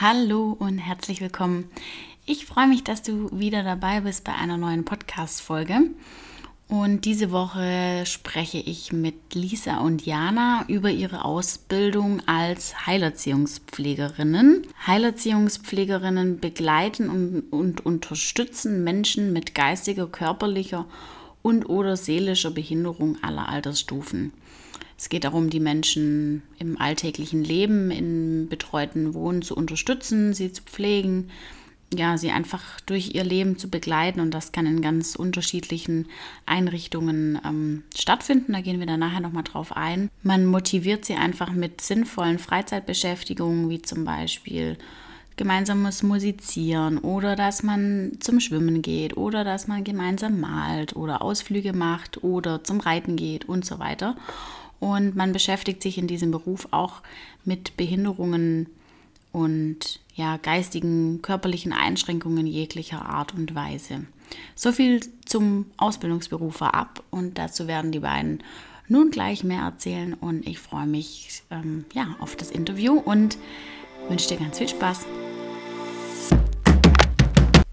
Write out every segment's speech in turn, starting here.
Hallo und herzlich willkommen. Ich freue mich, dass du wieder dabei bist bei einer neuen Podcast-Folge. Und diese Woche spreche ich mit Lisa und Jana über ihre Ausbildung als Heilerziehungspflegerinnen. Heilerziehungspflegerinnen begleiten und, und unterstützen Menschen mit geistiger, körperlicher und oder seelischer Behinderung aller Altersstufen. Es geht darum, die Menschen im alltäglichen Leben, in betreuten Wohnen zu unterstützen, sie zu pflegen, ja, sie einfach durch ihr Leben zu begleiten und das kann in ganz unterschiedlichen Einrichtungen ähm, stattfinden. Da gehen wir dann nachher nochmal drauf ein. Man motiviert sie einfach mit sinnvollen Freizeitbeschäftigungen, wie zum Beispiel gemeinsames Musizieren oder dass man zum Schwimmen geht oder dass man gemeinsam malt oder Ausflüge macht oder zum Reiten geht und so weiter. Und man beschäftigt sich in diesem Beruf auch mit Behinderungen und ja, geistigen, körperlichen Einschränkungen jeglicher Art und Weise. So viel zum Ausbildungsberuf vorab und dazu werden die beiden nun gleich mehr erzählen und ich freue mich ähm, ja, auf das Interview und wünsche dir ganz viel Spaß.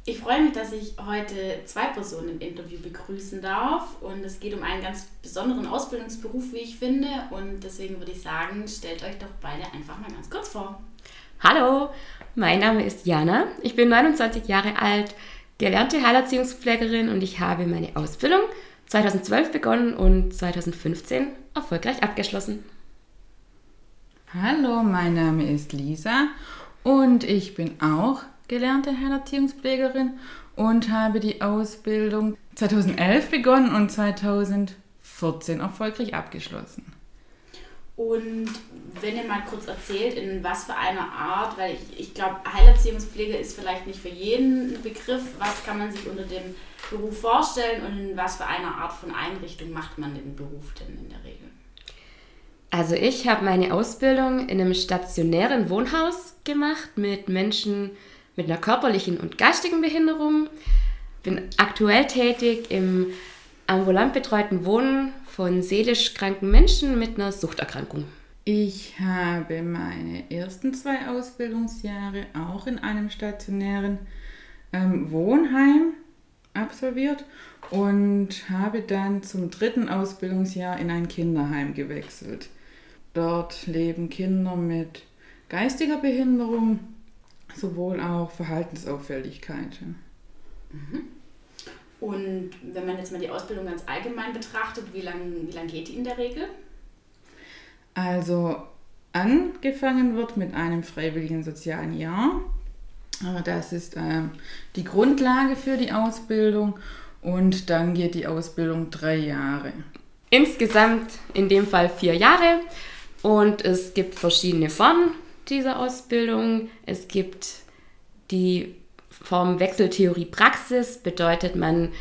Ich freue mich, dass ich heute zwei Personen im Interview begrüßen darf. Und es geht um einen ganz besonderen Ausbildungsberuf, wie ich finde. Und deswegen würde ich sagen, stellt euch doch beide einfach mal ganz kurz vor. Hallo, mein Name ist Jana. Ich bin 29 Jahre alt, gelernte Heilerziehungspflegerin und ich habe meine Ausbildung 2012 begonnen und 2015 erfolgreich abgeschlossen. Hallo, mein Name ist Lisa und ich bin auch gelernte Heilerziehungspflegerin und habe die Ausbildung 2011 begonnen und 2014 erfolgreich abgeschlossen. Und wenn ihr mal kurz erzählt, in was für einer Art, weil ich, ich glaube, Heilerziehungspflege ist vielleicht nicht für jeden ein Begriff, was kann man sich unter dem Beruf vorstellen und in was für einer Art von Einrichtung macht man den Beruf denn in der Regel? Also ich habe meine Ausbildung in einem stationären Wohnhaus gemacht mit Menschen mit einer körperlichen und geistigen Behinderung. Bin aktuell tätig im ambulant betreuten Wohnen von seelisch kranken Menschen mit einer Suchterkrankung. Ich habe meine ersten zwei Ausbildungsjahre auch in einem stationären ähm, Wohnheim absolviert und habe dann zum dritten Ausbildungsjahr in ein Kinderheim gewechselt. Dort leben Kinder mit geistiger Behinderung sowohl auch Verhaltensauffälligkeiten. Mhm. Und wenn man jetzt mal die Ausbildung ganz allgemein betrachtet, wie lange wie lang geht die in der Regel? Also angefangen wird mit einem freiwilligen sozialen Jahr. Das ist äh, die Grundlage für die Ausbildung und dann geht die Ausbildung drei Jahre. Insgesamt in dem Fall vier Jahre und es gibt verschiedene Formen dieser Ausbildung. Es gibt die Form Wechseltheorie Praxis, bedeutet man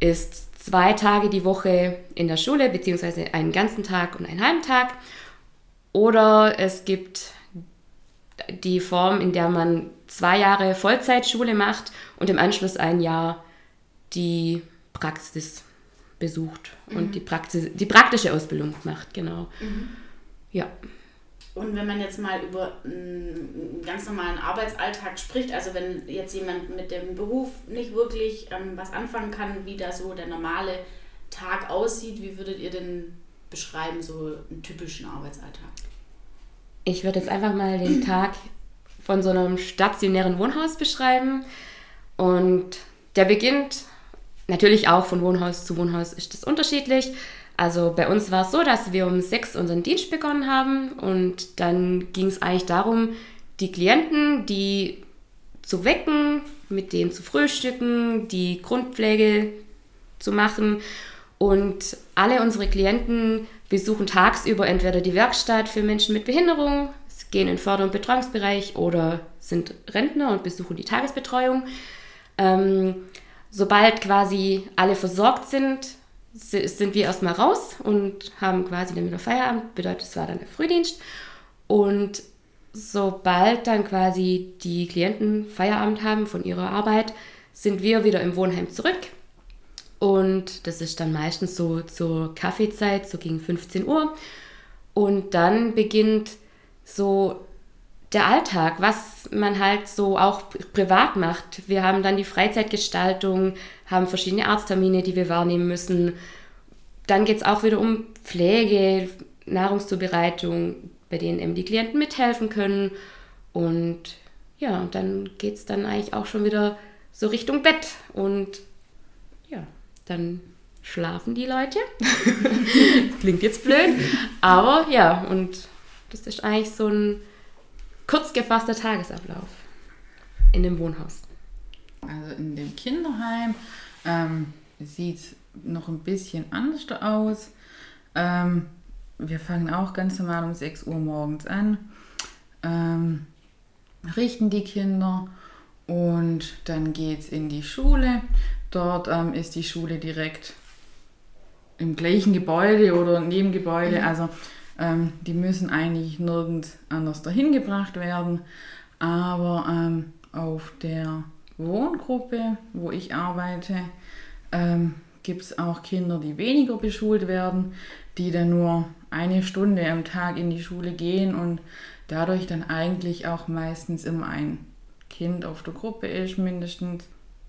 ist zwei Tage die Woche in der Schule, beziehungsweise einen ganzen Tag und einen halben Tag. Oder es gibt die Form, in der man zwei Jahre Vollzeitschule macht und im Anschluss ein Jahr die Praxis besucht mhm. und die, Praxis, die praktische Ausbildung macht, genau. Mhm. Ja. Und wenn man jetzt mal über einen ganz normalen Arbeitsalltag spricht, also wenn jetzt jemand mit dem Beruf nicht wirklich ähm, was anfangen kann, wie da so der normale Tag aussieht, wie würdet ihr denn beschreiben, so einen typischen Arbeitsalltag? Ich würde jetzt einfach mal den Tag von so einem stationären Wohnhaus beschreiben. Und der beginnt natürlich auch von Wohnhaus zu Wohnhaus ist das unterschiedlich. Also bei uns war es so, dass wir um sechs unseren Dienst begonnen haben und dann ging es eigentlich darum, die Klienten, die zu wecken, mit denen zu frühstücken, die Grundpflege zu machen und alle unsere Klienten besuchen tagsüber entweder die Werkstatt für Menschen mit Behinderung, gehen in Förder- und Betreuungsbereich oder sind Rentner und besuchen die Tagesbetreuung. Ähm, sobald quasi alle versorgt sind, sind wir erstmal raus und haben quasi dann wieder Feierabend, bedeutet, es war dann der Frühdienst. Und sobald dann quasi die Klienten Feierabend haben von ihrer Arbeit, sind wir wieder im Wohnheim zurück. Und das ist dann meistens so zur Kaffeezeit, so gegen 15 Uhr. Und dann beginnt so der Alltag, was man halt so auch privat macht. Wir haben dann die Freizeitgestaltung, haben verschiedene Arzttermine, die wir wahrnehmen müssen. Dann geht es auch wieder um Pflege, Nahrungszubereitung, bei denen eben die Klienten mithelfen können. Und ja, dann geht es dann eigentlich auch schon wieder so Richtung Bett. Und ja, dann schlafen die Leute. Klingt jetzt blöd, aber ja, und das ist eigentlich so ein kurz gefasster Tagesablauf in dem Wohnhaus. Also in dem Kinderheim ähm, sieht es noch ein bisschen anders aus. Ähm, wir fangen auch ganz normal um 6 Uhr morgens an, ähm, richten die Kinder und dann geht es in die Schule. Dort ähm, ist die Schule direkt im gleichen Gebäude oder Nebengebäude. Mhm. Also ähm, die müssen eigentlich nirgends anders dahin gebracht werden. Aber ähm, auf der Wohngruppe, wo ich arbeite, ähm, gibt es auch Kinder, die weniger beschult werden, die dann nur eine Stunde am Tag in die Schule gehen und dadurch dann eigentlich auch meistens immer ein Kind auf der Gruppe ist, mindestens.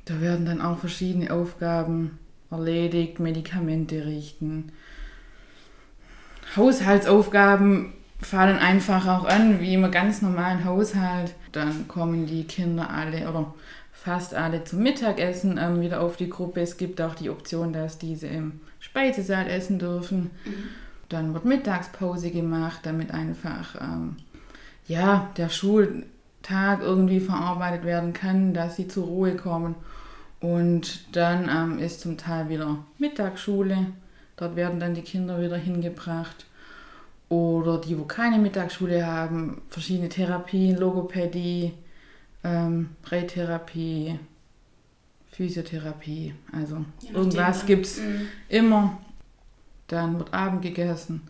Da werden dann auch verschiedene Aufgaben erledigt, Medikamente richten. Haushaltsaufgaben fallen einfach auch an, wie im ganz normalen Haushalt. Dann kommen die Kinder alle oder fast alle zum Mittagessen ähm, wieder auf die Gruppe. Es gibt auch die Option, dass diese im Speisesaal essen dürfen. Mhm. Dann wird Mittagspause gemacht, damit einfach ähm, ja, der Schultag irgendwie verarbeitet werden kann, dass sie zur Ruhe kommen. Und dann ähm, ist zum Teil wieder Mittagsschule. Dort werden dann die Kinder wieder hingebracht. Oder die, wo keine Mittagsschule haben, verschiedene Therapien, Logopädie, ähm, Prätherapie, Physiotherapie. Also irgendwas gibt es mhm. immer. Dann wird Abend gegessen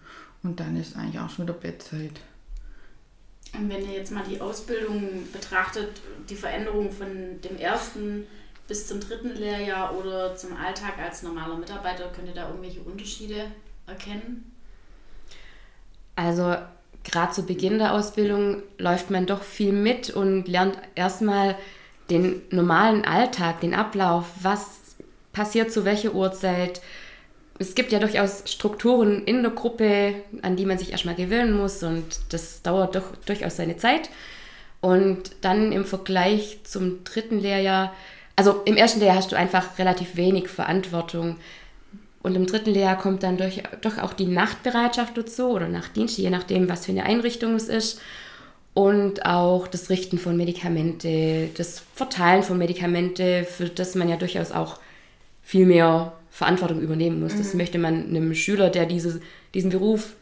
und dann ist eigentlich auch schon wieder Bettzeit. Und wenn ihr jetzt mal die Ausbildung betrachtet, die Veränderung von dem ersten bis zum dritten Lehrjahr oder zum Alltag als normaler Mitarbeiter, könnt ihr da irgendwelche Unterschiede erkennen? Also gerade zu Beginn der Ausbildung läuft man doch viel mit und lernt erstmal den normalen Alltag, den Ablauf, was passiert zu welcher Uhrzeit. Es gibt ja durchaus Strukturen in der Gruppe, an die man sich erstmal gewöhnen muss und das dauert doch durchaus seine Zeit. Und dann im Vergleich zum dritten Lehrjahr also im ersten Lehrjahr hast du einfach relativ wenig Verantwortung. Und im dritten Lehrjahr kommt dann durch, doch auch die Nachtbereitschaft dazu oder Nachtdienst, je nachdem, was für eine Einrichtung es ist. Und auch das Richten von Medikamente, das Verteilen von Medikamente, für das man ja durchaus auch viel mehr Verantwortung übernehmen muss. Mhm. Das möchte man einem Schüler, der diese, diesen Beruf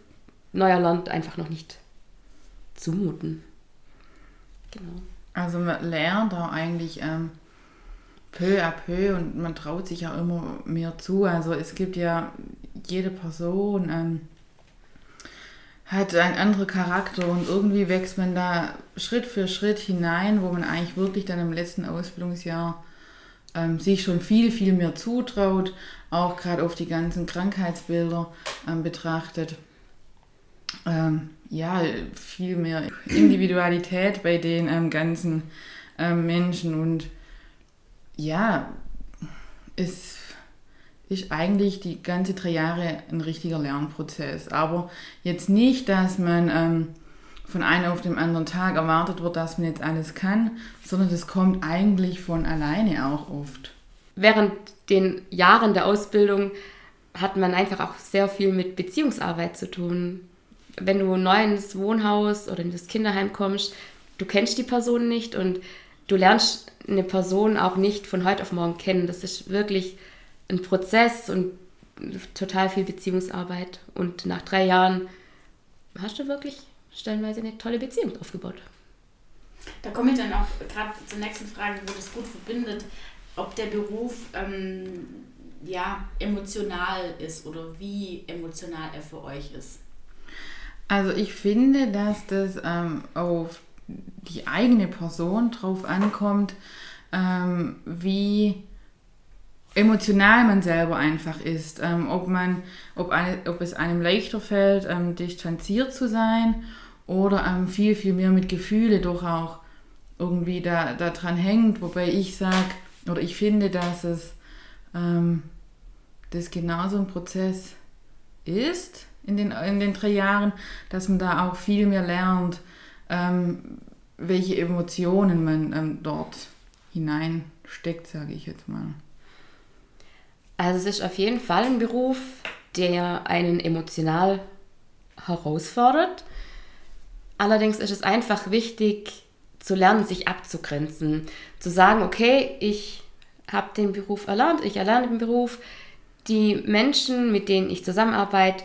neu erlernt, einfach noch nicht zumuten. Genau. Also man lernt auch eigentlich ähm, peu à peu und man traut sich ja immer mehr zu. Also es gibt ja jede Person ähm, hat einen anderen Charakter und irgendwie wächst man da Schritt für Schritt hinein, wo man eigentlich wirklich dann im letzten Ausbildungsjahr ähm, sich schon viel, viel mehr zutraut, auch gerade auf die ganzen Krankheitsbilder ähm, betrachtet. Ähm, ja, viel mehr Individualität bei den ähm, ganzen ähm, Menschen und ja, es ist eigentlich die ganze drei Jahre ein richtiger Lernprozess. Aber jetzt nicht, dass man ähm, von einem auf den anderen Tag erwartet wird, dass man jetzt alles kann, sondern das kommt eigentlich von alleine auch oft. Während den Jahren der Ausbildung hat man einfach auch sehr viel mit Beziehungsarbeit zu tun. Wenn du neu ins Wohnhaus oder in das Kinderheim kommst, du kennst die Person nicht und du lernst eine Person auch nicht von heute auf morgen kennen. Das ist wirklich ein Prozess und total viel Beziehungsarbeit. Und nach drei Jahren hast du wirklich stellenweise eine tolle Beziehung aufgebaut. Da komme ich dann auch gerade zur nächsten Frage, wo das gut verbindet, ob der Beruf ähm, ja, emotional ist oder wie emotional er für euch ist. Also ich finde, dass das ähm, auf die eigene Person drauf ankommt, ähm, wie emotional man selber einfach ist. Ähm, ob, man, ob, eine, ob es einem leichter fällt, ähm, distanziert zu sein oder ähm, viel, viel mehr mit Gefühle doch auch irgendwie da, da dran hängt, wobei ich sage, oder ich finde, dass es ähm, das genauso ein Prozess ist in den, in den drei Jahren, dass man da auch viel mehr lernt, ähm, welche Emotionen man ähm, dort hineinsteckt, sage ich jetzt mal. Also es ist auf jeden Fall ein Beruf, der einen emotional herausfordert. Allerdings ist es einfach wichtig zu lernen, sich abzugrenzen. Zu sagen, okay, ich habe den Beruf erlernt, ich erlerne den Beruf. Die Menschen, mit denen ich zusammenarbeite,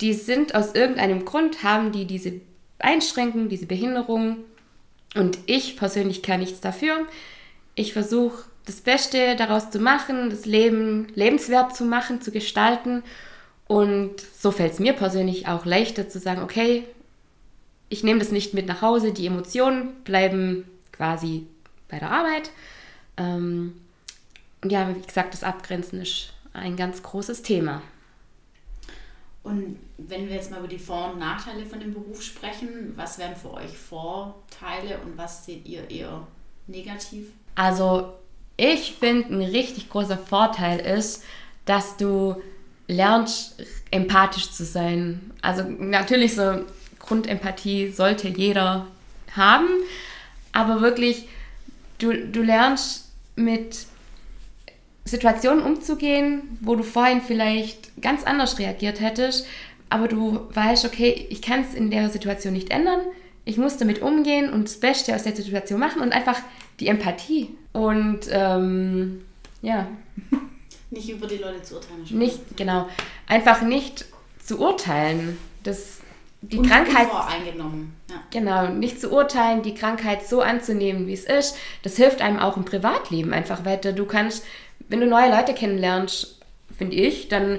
die sind aus irgendeinem Grund, haben die diese Einschränkungen, diese Behinderung. Und ich persönlich kann nichts dafür. Ich versuche das Beste daraus zu machen, das Leben lebenswert zu machen, zu gestalten. Und so fällt es mir persönlich auch leichter zu sagen, okay, ich nehme das nicht mit nach Hause, die Emotionen bleiben quasi bei der Arbeit. Ähm, und ja, wie gesagt, das Abgrenzen ist ein ganz großes Thema. Und wenn wir jetzt mal über die Vor- und Nachteile von dem Beruf sprechen, was wären für euch Vorteile und was seht ihr eher negativ? Also ich finde, ein richtig großer Vorteil ist, dass du lernst, empathisch zu sein. Also natürlich so Grundempathie sollte jeder haben, aber wirklich, du, du lernst mit Situationen umzugehen, wo du vorhin vielleicht ganz anders reagiert hättest, aber du weißt, okay, ich kann es in der Situation nicht ändern, ich muss damit umgehen und das Beste aus der Situation machen und einfach die Empathie. Und ähm, ja. Nicht über die Leute zu urteilen. Nicht, genau. Einfach nicht zu urteilen. Das, die und, Krankheit. eingenommen. Ja. Genau, nicht zu urteilen, die Krankheit so anzunehmen, wie es ist. Das hilft einem auch im Privatleben einfach weiter. Du kannst, wenn du neue Leute kennenlernst, finde ich, dann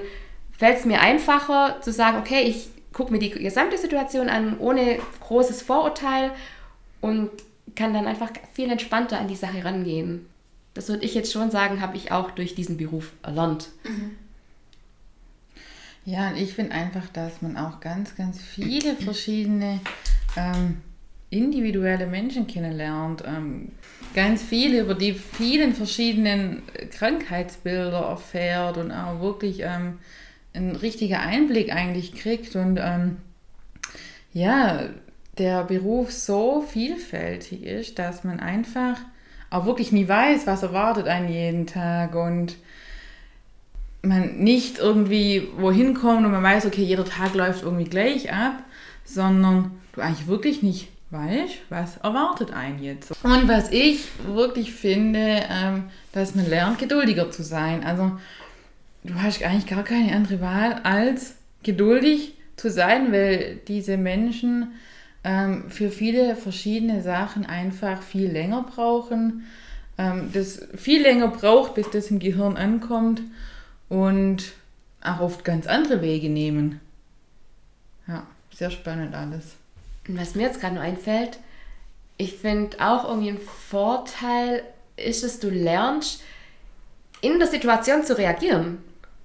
fällt es mir einfacher zu sagen, okay, ich gucke mir die gesamte Situation an, ohne großes Vorurteil und kann dann einfach viel entspannter an die Sache rangehen. Das würde ich jetzt schon sagen, habe ich auch durch diesen Beruf erlernt. Mhm. Ja, und ich finde einfach, dass man auch ganz, ganz viele verschiedene ähm, individuelle Menschen kennenlernt. Ähm, ganz viel über die vielen verschiedenen Krankheitsbilder erfährt und auch wirklich ähm, einen richtigen Einblick eigentlich kriegt. Und ähm, ja, der Beruf so vielfältig ist, dass man einfach auch wirklich nie weiß, was erwartet einen jeden Tag und man nicht irgendwie wohin kommt und man weiß, okay, jeder Tag läuft irgendwie gleich ab, sondern du eigentlich wirklich nicht weißt, was erwartet einen jetzt. Und was ich wirklich finde, ähm, dass man lernt, geduldiger zu sein. Also du hast eigentlich gar keine andere Wahl, als geduldig zu sein, weil diese Menschen ähm, für viele verschiedene Sachen einfach viel länger brauchen, ähm, das viel länger braucht, bis das im Gehirn ankommt und auch oft ganz andere Wege nehmen. Ja, sehr spannend alles. Und was mir jetzt gerade nur einfällt, ich finde auch irgendwie ein Vorteil ist es, du lernst, in der Situation zu reagieren.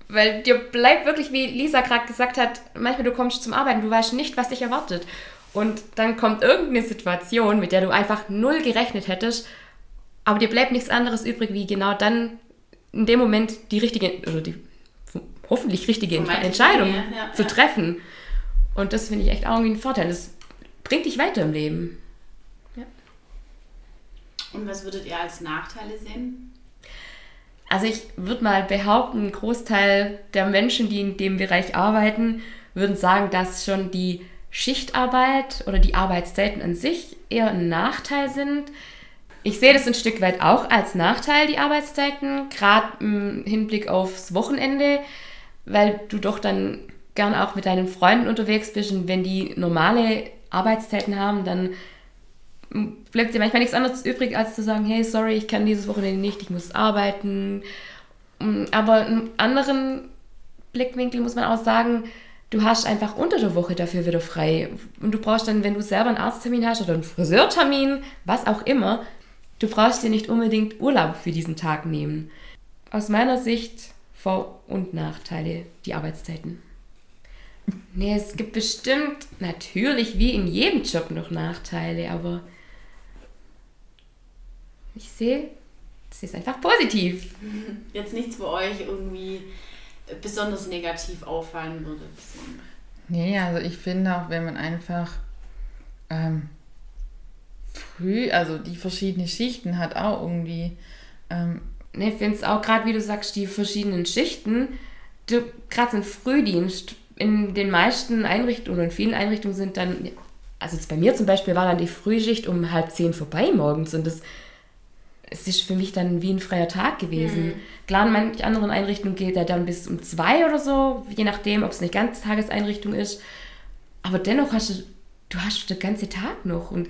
Weil dir bleibt wirklich, wie Lisa gerade gesagt hat, manchmal du kommst zum Arbeiten, du weißt nicht, was dich erwartet. Und dann kommt irgendeine Situation, mit der du einfach null gerechnet hättest, aber dir bleibt nichts anderes übrig, wie genau dann in dem Moment die richtige, oder die hoffentlich richtige Entscheidung ja, ja, zu treffen. Und das finde ich echt auch irgendwie ein Vorteil. Das bringt dich weiter im Leben. Ja. Und was würdet ihr als Nachteile sehen? Also ich würde mal behaupten, ein Großteil der Menschen, die in dem Bereich arbeiten, würden sagen, dass schon die Schichtarbeit oder die Arbeitszeiten an sich eher ein Nachteil sind. Ich sehe das ein Stück weit auch als Nachteil, die Arbeitszeiten, gerade im Hinblick aufs Wochenende, weil du doch dann gern auch mit deinen Freunden unterwegs bist und wenn die normale Arbeitszeiten haben, dann bleibt dir manchmal nichts anderes übrig, als zu sagen, hey, sorry, ich kann dieses Wochenende nicht, ich muss arbeiten. Aber im anderen Blickwinkel muss man auch sagen, du hast einfach unter der Woche dafür wieder frei. Und du brauchst dann, wenn du selber einen Arzttermin hast oder einen Friseurtermin, was auch immer, du brauchst dir nicht unbedingt Urlaub für diesen Tag nehmen. Aus meiner Sicht Vor- und Nachteile, die Arbeitszeiten. Nee, es gibt bestimmt natürlich wie in jedem Job noch Nachteile, aber ich sehe, es ist einfach positiv. Jetzt nichts für euch irgendwie besonders negativ auffallen würde. Nee, also ich finde auch, wenn man einfach ähm, früh, also die verschiedenen Schichten hat, auch irgendwie. Ähm, ne, ich finde es auch gerade, wie du sagst, die verschiedenen Schichten, gerade so ein Frühdienst, in den meisten Einrichtungen und vielen Einrichtungen sind dann, also jetzt bei mir zum Beispiel war dann die Frühschicht um halb zehn vorbei morgens und das es ist für mich dann wie ein freier Tag gewesen. Mhm. Klar, in manchen anderen Einrichtungen geht er dann bis um zwei oder so, je nachdem, ob es eine Ganztageseinrichtung ist. Aber dennoch hast du, du hast den ganzen Tag noch. Und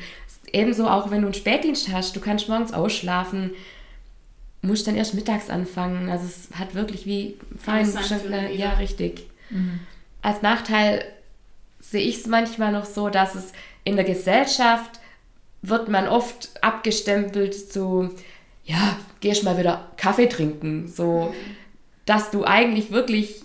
ebenso auch, wenn du einen Spätdienst hast, du kannst morgens ausschlafen, musst dann erst mittags anfangen. Also es hat wirklich wie fein ja, richtig. Mhm. Als Nachteil sehe ich es manchmal noch so, dass es in der Gesellschaft wird man oft abgestempelt zu, ja, gehst mal wieder Kaffee trinken. So, dass du eigentlich wirklich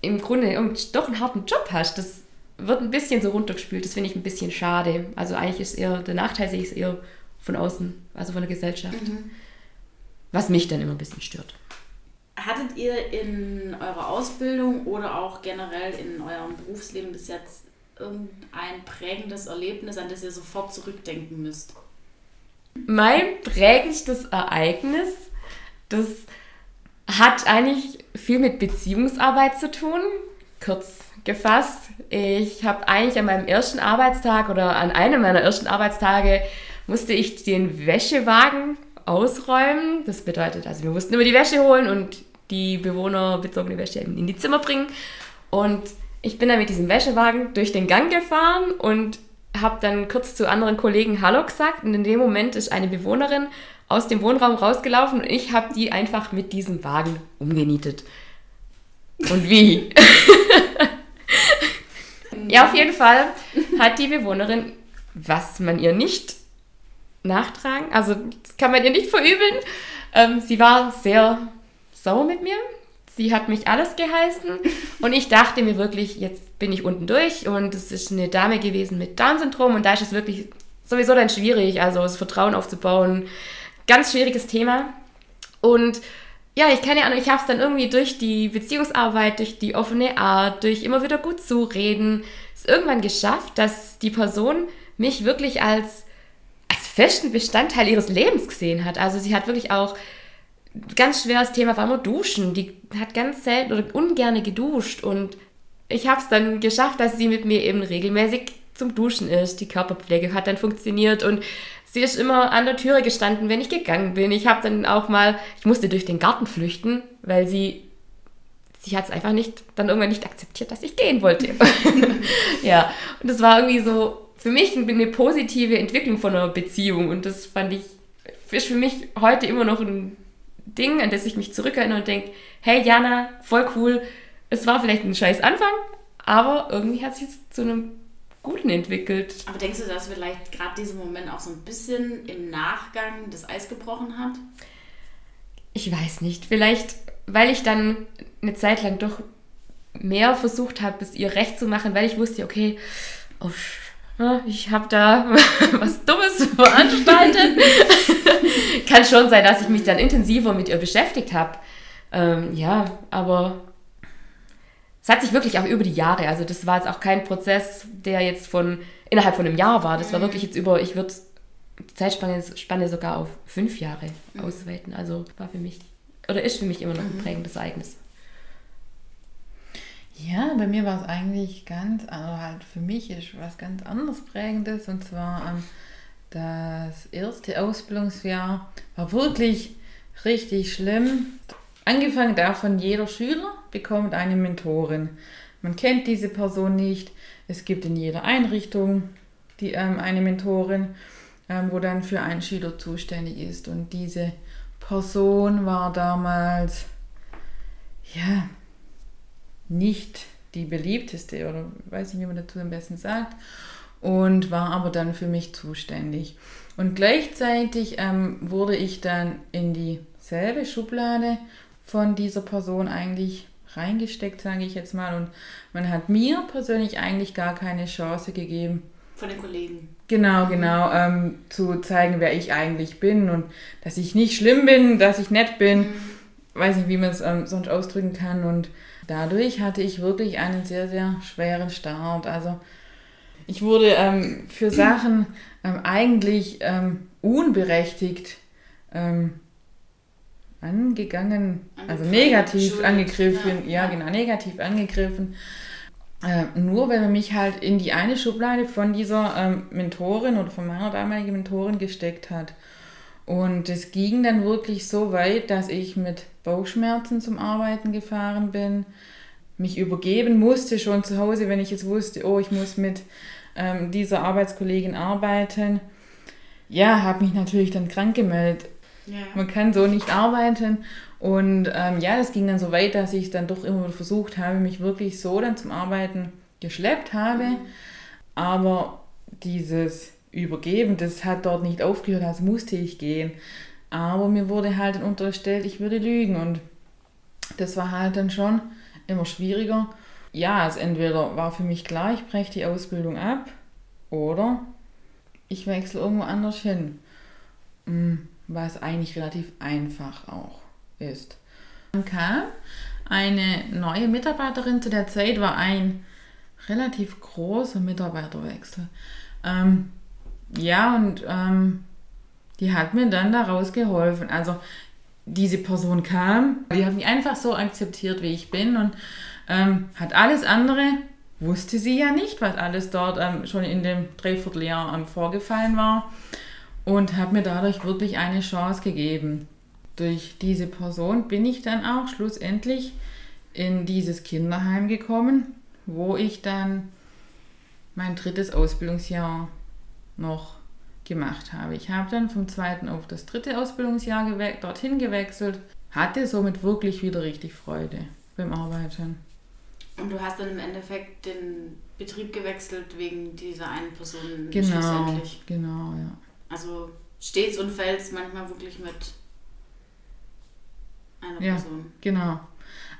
im Grunde doch einen harten Job hast. Das wird ein bisschen so runtergespült. Das finde ich ein bisschen schade. Also eigentlich ist eher, der Nachteil sehe ich es eher von außen, also von der Gesellschaft. Mhm. Was mich dann immer ein bisschen stört. Hattet ihr in eurer Ausbildung oder auch generell in eurem Berufsleben bis jetzt irgendein prägendes Erlebnis, an das ihr sofort zurückdenken müsst? Mein prägendstes Ereignis, das hat eigentlich viel mit Beziehungsarbeit zu tun. Kurz gefasst, ich habe eigentlich an meinem ersten Arbeitstag oder an einem meiner ersten Arbeitstage musste ich den Wäschewagen ausräumen. Das bedeutet, also wir mussten immer die Wäsche holen und die bewohnerbezogene Wäsche in die Zimmer bringen. Und ich bin dann mit diesem Wäschewagen durch den Gang gefahren und habe dann kurz zu anderen Kollegen Hallo gesagt und in dem Moment ist eine Bewohnerin aus dem Wohnraum rausgelaufen und ich habe die einfach mit diesem Wagen umgenietet. Und wie? ja, auf jeden Fall hat die Bewohnerin, was man ihr nicht nachtragen, also das kann man ihr nicht verübeln, ähm, sie war sehr sauer mit mir, Sie hat mich alles geheißen und ich dachte mir wirklich, jetzt bin ich unten durch und es ist eine Dame gewesen mit Down-Syndrom und da ist es wirklich sowieso dann schwierig, also das Vertrauen aufzubauen. Ganz schwieriges Thema. Und ja, ich keine Ahnung, ich habe es dann irgendwie durch die Beziehungsarbeit, durch die offene Art, durch immer wieder gut zureden, es irgendwann geschafft, dass die Person mich wirklich als, als festen Bestandteil ihres Lebens gesehen hat. Also sie hat wirklich auch ganz schweres Thema war immer Duschen. Die hat ganz selten oder ungerne geduscht und ich habe es dann geschafft, dass sie mit mir eben regelmäßig zum Duschen ist. Die Körperpflege hat dann funktioniert und sie ist immer an der Türe gestanden, wenn ich gegangen bin. Ich habe dann auch mal, ich musste durch den Garten flüchten, weil sie sie hat es einfach nicht, dann irgendwann nicht akzeptiert, dass ich gehen wollte. ja, und das war irgendwie so für mich eine positive Entwicklung von einer Beziehung und das fand ich, ist für mich heute immer noch ein Ding, an das ich mich zurückerinnere und denke, hey Jana, voll cool, es war vielleicht ein scheiß Anfang, aber irgendwie hat sich zu einem Guten entwickelt. Aber denkst du, dass vielleicht gerade dieser Moment auch so ein bisschen im Nachgang das Eis gebrochen hat? Ich weiß nicht. Vielleicht, weil ich dann eine Zeit lang doch mehr versucht habe, es ihr recht zu machen, weil ich wusste, okay, oh, ich habe da was Dummes veranstaltet. Kann schon sein, dass ich mich dann intensiver mit ihr beschäftigt habe. Ähm, ja, aber es hat sich wirklich auch über die Jahre, also das war jetzt auch kein Prozess, der jetzt von innerhalb von einem Jahr war. Das war mhm. wirklich jetzt über, ich würde die Zeitspanne Spanne sogar auf fünf Jahre mhm. ausweiten. Also war für mich, oder ist für mich immer noch ein mhm. prägendes Ereignis. Ja, bei mir war es eigentlich ganz, also halt für mich ist was ganz anderes Prägendes und zwar ähm, das erste Ausbildungsjahr war wirklich richtig schlimm. Angefangen davon, jeder Schüler bekommt eine Mentorin. Man kennt diese Person nicht. Es gibt in jeder Einrichtung die, ähm, eine Mentorin, ähm, wo dann für einen Schüler zuständig ist. Und diese Person war damals, ja, nicht die beliebteste oder weiß nicht, wie man dazu am besten sagt und war aber dann für mich zuständig. Und gleichzeitig ähm, wurde ich dann in dieselbe Schublade von dieser Person eigentlich reingesteckt, sage ich jetzt mal. Und man hat mir persönlich eigentlich gar keine Chance gegeben. Von den Kollegen. Genau, genau, ähm, zu zeigen, wer ich eigentlich bin und dass ich nicht schlimm bin, dass ich nett bin. Mhm. Weiß nicht, wie man es ähm, sonst ausdrücken kann. Und dadurch hatte ich wirklich einen sehr, sehr schweren Start. Also ich wurde ähm, für Sachen ähm, eigentlich ähm, unberechtigt ähm, angegangen, also negativ angegriffen, ja, ja, genau, negativ angegriffen. Äh, nur weil man mich halt in die eine Schublade von dieser ähm, Mentorin oder von meiner damaligen Mentorin gesteckt hat. Und es ging dann wirklich so weit, dass ich mit Bauchschmerzen zum Arbeiten gefahren bin, mich übergeben musste schon zu Hause, wenn ich jetzt wusste, oh, ich muss mit ähm, dieser Arbeitskollegin arbeiten. Ja, habe mich natürlich dann krank gemeldet. Ja. Man kann so nicht arbeiten. Und ähm, ja, das ging dann so weit, dass ich dann doch immer versucht habe, mich wirklich so dann zum Arbeiten geschleppt habe. Mhm. Aber dieses Übergeben, das hat dort nicht aufgehört, also musste ich gehen. Aber mir wurde halt unterstellt, ich würde lügen. Und das war halt dann schon immer schwieriger. Ja, also entweder war für mich klar, ich breche die Ausbildung ab oder ich wechsle irgendwo anders hin. Hm, was eigentlich relativ einfach auch ist. Dann kam eine neue Mitarbeiterin zu der Zeit, war ein relativ großer Mitarbeiterwechsel. Ähm, ja, und ähm, die hat mir dann daraus geholfen. Also diese Person kam, die hat mich einfach so akzeptiert, wie ich bin und ähm, hat alles andere, wusste sie ja nicht, was alles dort ähm, schon in dem Dreivierteljahr ähm, vorgefallen war und hat mir dadurch wirklich eine Chance gegeben. Durch diese Person bin ich dann auch schlussendlich in dieses Kinderheim gekommen, wo ich dann mein drittes Ausbildungsjahr noch gemacht habe. Ich habe dann vom zweiten auf das dritte Ausbildungsjahr gewe dorthin gewechselt, hatte somit wirklich wieder richtig Freude beim Arbeiten. Und du hast dann im Endeffekt den Betrieb gewechselt wegen dieser einen Person genau, schlussendlich. Genau, ja. Also stets und fällst manchmal wirklich mit einer ja, Person. Genau.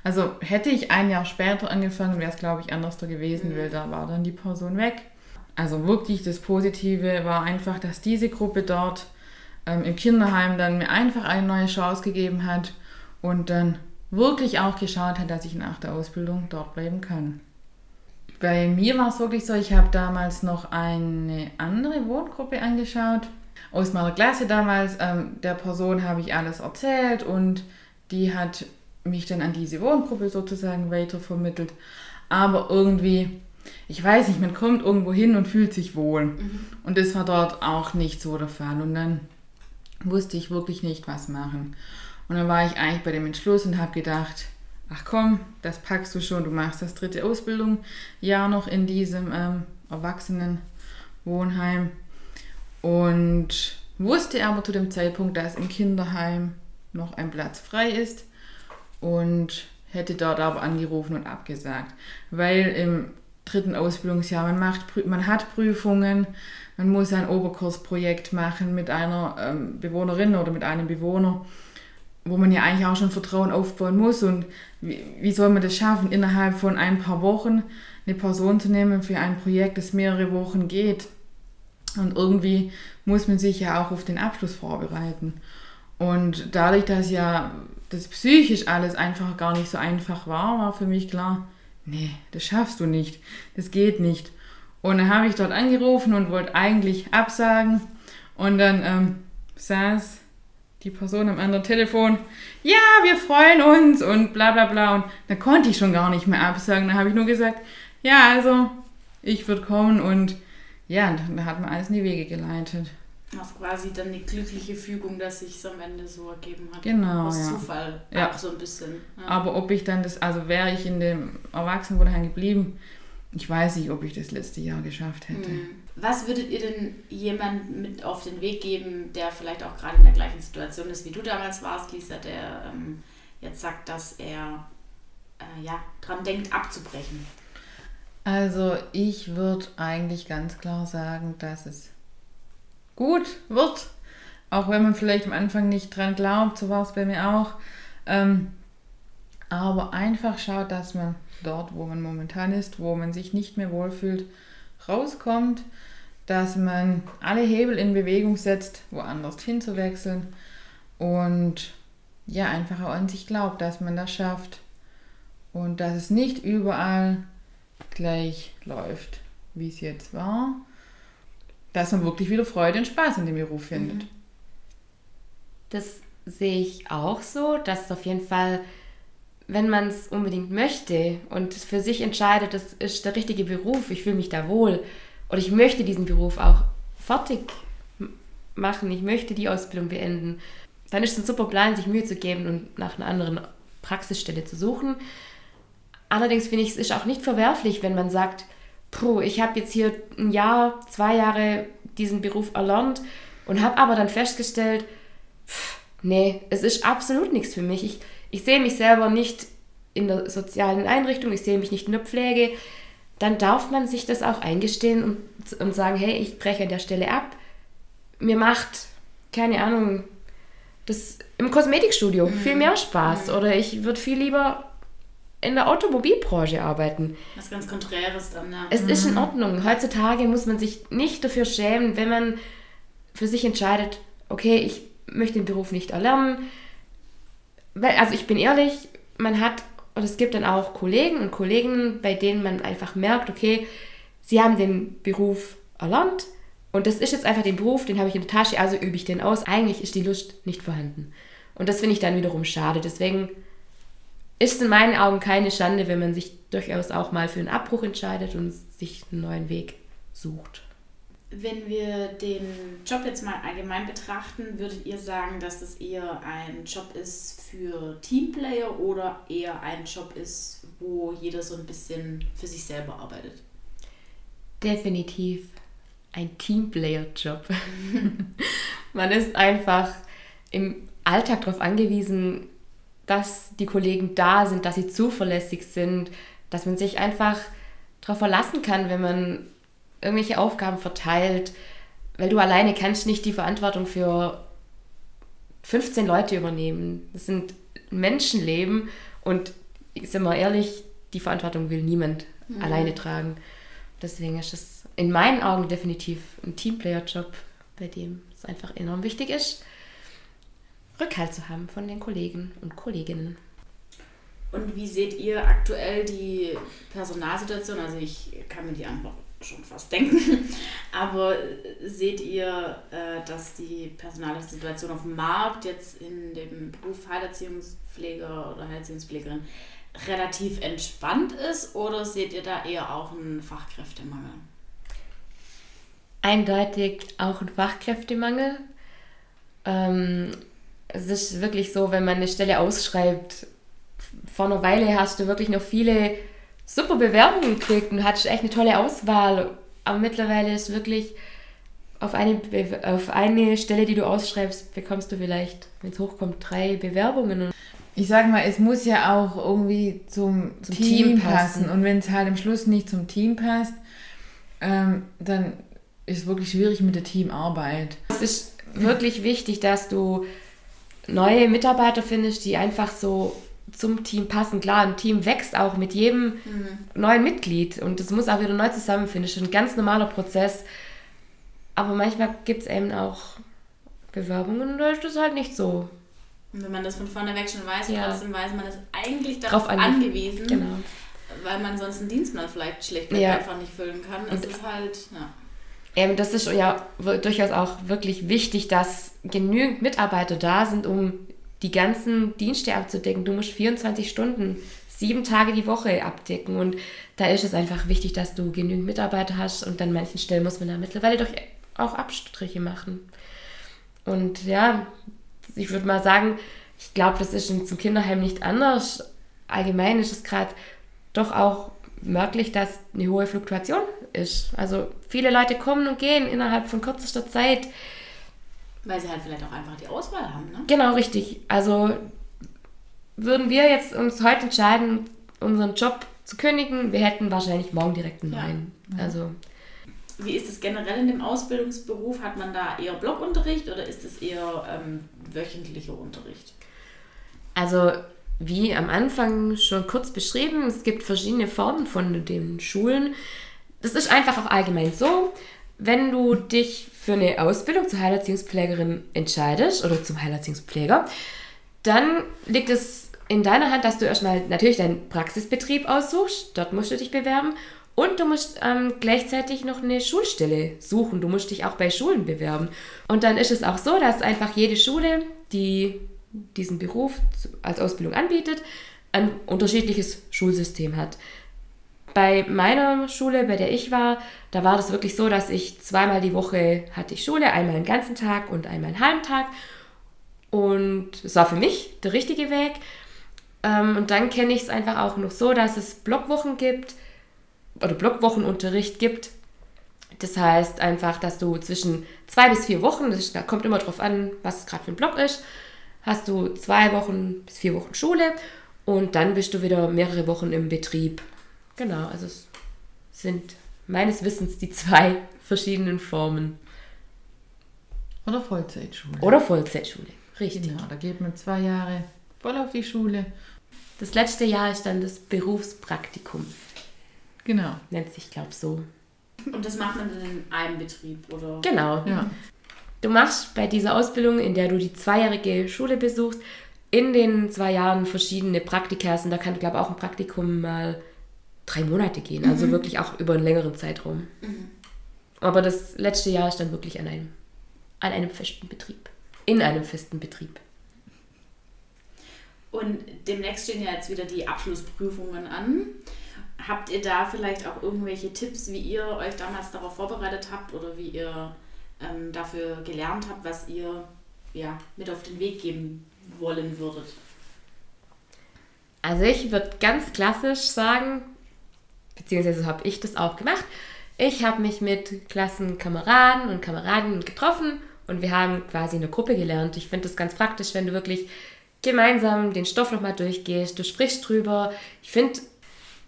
Also hätte ich ein Jahr später angefangen, wäre es, glaube ich, anders gewesen, mhm. weil da war dann die Person weg. Also wirklich das Positive war einfach, dass diese Gruppe dort ähm, im Kinderheim dann mir einfach eine neue Chance gegeben hat und dann wirklich auch geschaut hat, dass ich nach der Ausbildung dort bleiben kann. Bei mir war es wirklich so, ich habe damals noch eine andere Wohngruppe angeschaut. Aus meiner Klasse damals, ähm, der Person habe ich alles erzählt und die hat mich dann an diese Wohngruppe sozusagen weitervermittelt. Aber irgendwie, ich weiß nicht, man kommt irgendwo hin und fühlt sich wohl. Mhm. Und das war dort auch nicht so der Fall. Und dann wusste ich wirklich nicht, was machen. Und dann war ich eigentlich bei dem Entschluss und habe gedacht, ach komm, das packst du schon, du machst das dritte Ausbildung Jahr noch in diesem ähm, Erwachsenenwohnheim. Und wusste aber zu dem Zeitpunkt, dass im Kinderheim noch ein Platz frei ist und hätte dort aber angerufen und abgesagt, weil im dritten Ausbildungsjahr man macht, man hat Prüfungen, man muss ein Oberkursprojekt machen mit einer ähm, Bewohnerin oder mit einem Bewohner wo man ja eigentlich auch schon Vertrauen aufbauen muss. Und wie, wie soll man das schaffen, innerhalb von ein paar Wochen eine Person zu nehmen für ein Projekt, das mehrere Wochen geht? Und irgendwie muss man sich ja auch auf den Abschluss vorbereiten. Und dadurch, dass ja das psychisch alles einfach gar nicht so einfach war, war für mich klar, nee, das schaffst du nicht, das geht nicht. Und dann habe ich dort angerufen und wollte eigentlich absagen. Und dann ähm, saß die Person am anderen Telefon, ja, wir freuen uns und bla bla bla. Und da konnte ich schon gar nicht mehr absagen. Da habe ich nur gesagt, ja, also ich würde kommen und ja, da hat man alles in die Wege geleitet. Auf quasi dann die glückliche Fügung, dass sich es am Ende so ergeben hat. Genau. Aus ja. Zufall ja. auch so ein bisschen. Ja. Aber ob ich dann das, also wäre ich in dem Erwachsenenwohnheim geblieben, ich weiß nicht, ob ich das letzte Jahr geschafft hätte. Mhm. Was würdet ihr denn jemandem mit auf den Weg geben, der vielleicht auch gerade in der gleichen Situation ist, wie du damals warst, Lisa, der ähm, jetzt sagt, dass er äh, ja, dran denkt, abzubrechen? Also ich würde eigentlich ganz klar sagen, dass es gut wird, auch wenn man vielleicht am Anfang nicht dran glaubt, so war es bei mir auch. Ähm, aber einfach schaut, dass man dort, wo man momentan ist, wo man sich nicht mehr wohlfühlt, rauskommt, dass man alle Hebel in Bewegung setzt, woanders hinzuwechseln und ja, einfach auch an sich glaubt, dass man das schafft und dass es nicht überall gleich läuft, wie es jetzt war, dass man wirklich wieder Freude und Spaß in dem Beruf findet. Das sehe ich auch so, dass es auf jeden Fall, wenn man es unbedingt möchte und für sich entscheidet, das ist der richtige Beruf, ich fühle mich da wohl oder ich möchte diesen Beruf auch fertig machen, ich möchte die Ausbildung beenden, dann ist es ein super Plan, sich Mühe zu geben und nach einer anderen Praxisstelle zu suchen. Allerdings finde ich, es ist auch nicht verwerflich, wenn man sagt, Puh, ich habe jetzt hier ein Jahr, zwei Jahre diesen Beruf erlernt und habe aber dann festgestellt, pff, nee, es ist absolut nichts für mich. Ich, ich sehe mich selber nicht in der sozialen Einrichtung, ich sehe mich nicht in der Pflege. Dann darf man sich das auch eingestehen und, und sagen, hey, ich breche an der Stelle ab. Mir macht, keine Ahnung, das im Kosmetikstudio mhm. viel mehr Spaß. Mhm. Oder ich würde viel lieber in der Automobilbranche arbeiten. Was ganz Konträres dann, ja. Es mhm. ist in mhm. Ordnung. Heutzutage muss man sich nicht dafür schämen, wenn man für sich entscheidet, okay, ich möchte den Beruf nicht erlernen. Also ich bin ehrlich, man hat, und es gibt dann auch Kollegen und Kolleginnen, bei denen man einfach merkt, okay, sie haben den Beruf erlernt und das ist jetzt einfach den Beruf, den habe ich in der Tasche, also übe ich den aus. Eigentlich ist die Lust nicht vorhanden. Und das finde ich dann wiederum schade. Deswegen ist in meinen Augen keine Schande, wenn man sich durchaus auch mal für einen Abbruch entscheidet und sich einen neuen Weg sucht. Wenn wir den Job jetzt mal allgemein betrachten, würdet ihr sagen, dass das eher ein Job ist für Teamplayer oder eher ein Job ist, wo jeder so ein bisschen für sich selber arbeitet? Definitiv ein Teamplayer-Job. Man ist einfach im Alltag darauf angewiesen, dass die Kollegen da sind, dass sie zuverlässig sind, dass man sich einfach darauf verlassen kann, wenn man irgendwelche Aufgaben verteilt, weil du alleine kannst nicht die Verantwortung für 15 Leute übernehmen. Das sind Menschenleben und sind wir ehrlich, die Verantwortung will niemand mhm. alleine tragen. Deswegen ist es in meinen Augen definitiv ein Teamplayer-Job, bei dem es einfach enorm wichtig ist, Rückhalt zu haben von den Kollegen und Kolleginnen. Und wie seht ihr aktuell die Personalsituation? Also ich kann mir die Antwort schon fast denken, aber seht ihr, äh, dass die Personalsituation auf dem Markt jetzt in dem Beruf Heilerziehungspfleger oder Heilerziehungspflegerin relativ entspannt ist oder seht ihr da eher auch einen Fachkräftemangel? Eindeutig auch ein Fachkräftemangel. Ähm, es ist wirklich so, wenn man eine Stelle ausschreibt, vor einer Weile hast du wirklich noch viele super Bewerbungen gekriegt und hattest echt eine tolle Auswahl. Aber mittlerweile ist wirklich auf eine, auf eine Stelle, die du ausschreibst, bekommst du vielleicht, wenn es hochkommt, drei Bewerbungen. Ich sage mal, es muss ja auch irgendwie zum, zum Team, Team, passen. Und wenn es halt am Schluss nicht zum Team passt, ähm, dann ist es wirklich schwierig mit der Teamarbeit. Es ist wirklich wichtig, dass du neue Mitarbeiter findest, die einfach so zum Team passen. Klar, ein Team wächst auch mit jedem mhm. neuen Mitglied und es muss auch wieder neu zusammenfinden. Das ist ein ganz normaler Prozess. Aber manchmal gibt es eben auch Bewerbungen und da ist das halt nicht so. Und wenn man das von vorne weg schon weiß, ja. trotzdem weiß man ist eigentlich darauf angewiesen, genau. weil man sonst einen Dienstplan vielleicht schlicht ja. einfach nicht füllen kann. Das und ist halt, ja. Ähm, das ist ja durchaus auch wirklich wichtig, dass genügend Mitarbeiter da sind, um die ganzen Dienste abzudecken. Du musst 24 Stunden, sieben Tage die Woche abdecken. Und da ist es einfach wichtig, dass du genügend Mitarbeiter hast. Und an manchen Stellen muss man da mittlerweile doch auch Abstriche machen. Und ja, ich würde mal sagen, ich glaube, das ist zum Kinderheim nicht anders. Allgemein ist es gerade doch auch merklich, dass eine hohe Fluktuation ist. Also viele Leute kommen und gehen innerhalb von kürzester Zeit. Weil sie halt vielleicht auch einfach die Auswahl haben, ne? Genau, richtig. Also würden wir jetzt uns heute entscheiden, unseren Job zu kündigen, wir hätten wahrscheinlich morgen direkt einen neuen. Ja. Also wie ist es generell in dem Ausbildungsberuf? Hat man da eher Blockunterricht oder ist es eher ähm, wöchentlicher Unterricht? Also wie am Anfang schon kurz beschrieben, es gibt verschiedene Formen von den Schulen. Das ist einfach auch allgemein so, wenn du dich für eine Ausbildung zur Heilerziehungspflegerin entscheidest oder zum Heilerziehungspfleger, dann liegt es in deiner Hand, dass du erstmal natürlich deinen Praxisbetrieb aussuchst. Dort musst du dich bewerben. Und du musst ähm, gleichzeitig noch eine Schulstelle suchen. Du musst dich auch bei Schulen bewerben. Und dann ist es auch so, dass einfach jede Schule, die diesen Beruf als Ausbildung anbietet, ein unterschiedliches Schulsystem hat. Bei meiner Schule, bei der ich war, da war das wirklich so, dass ich zweimal die Woche hatte ich Schule, einmal einen ganzen Tag und einmal einen halben Tag. Und es war für mich der richtige Weg. Ähm, und dann kenne ich es einfach auch noch so, dass es Blockwochen gibt oder Blockwochenunterricht gibt. Das heißt einfach, dass du zwischen zwei bis vier Wochen, das kommt immer darauf an, was es gerade für ein Block ist, hast du zwei Wochen bis vier Wochen Schule und dann bist du wieder mehrere Wochen im Betrieb. Genau, also es sind meines Wissens die zwei verschiedenen Formen. Oder Vollzeitschule. Oder Vollzeitschule, richtig. Genau, da geht man zwei Jahre voll auf die Schule. Das letzte Jahr ist dann das Berufspraktikum. Genau. Nennt sich, glaube ich, so. Und das macht man dann in einem Betrieb, oder? Genau. Ja. Du machst bei dieser Ausbildung, in der du die zweijährige Schule besuchst, in den zwei Jahren verschiedene Praktika. Und da kann, glaube ich, auch ein Praktikum mal drei Monate gehen. Also wirklich auch über einen längeren Zeitraum. Aber das letzte Jahr ist dann wirklich an einem, an einem festen Betrieb. In einem festen Betrieb. Und demnächst stehen ja jetzt wieder die Abschlussprüfungen an. Habt ihr da vielleicht auch irgendwelche Tipps, wie ihr euch damals darauf vorbereitet habt oder wie ihr ähm, dafür gelernt habt, was ihr ja, mit auf den Weg geben wollen würdet? Also ich würde ganz klassisch sagen, beziehungsweise habe ich das auch gemacht. Ich habe mich mit Klassenkameraden und Kameradinnen getroffen und wir haben quasi in der Gruppe gelernt. Ich finde das ganz praktisch, wenn du wirklich gemeinsam den Stoff nochmal durchgehst, du sprichst drüber. Ich finde,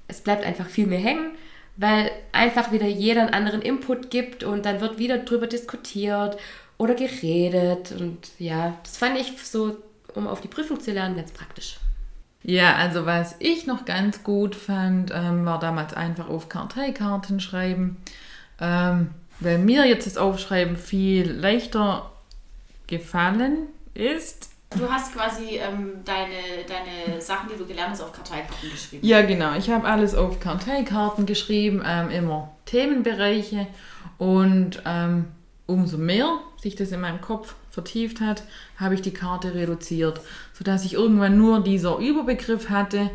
es bleibt einfach viel mehr hängen, weil einfach wieder jeder einen anderen Input gibt und dann wird wieder drüber diskutiert oder geredet. Und ja, das fand ich so, um auf die Prüfung zu lernen, ganz praktisch. Ja, also was ich noch ganz gut fand, ähm, war damals einfach auf Karteikarten schreiben. Ähm, weil mir jetzt das Aufschreiben viel leichter gefallen ist. Du hast quasi ähm, deine, deine Sachen, die du gelernt hast, auf Karteikarten geschrieben. Ja, genau. Ich habe alles auf Karteikarten geschrieben, ähm, immer Themenbereiche. Und ähm, umso mehr sich das in meinem Kopf vertieft hat, habe ich die Karte reduziert, sodass ich irgendwann nur dieser Überbegriff hatte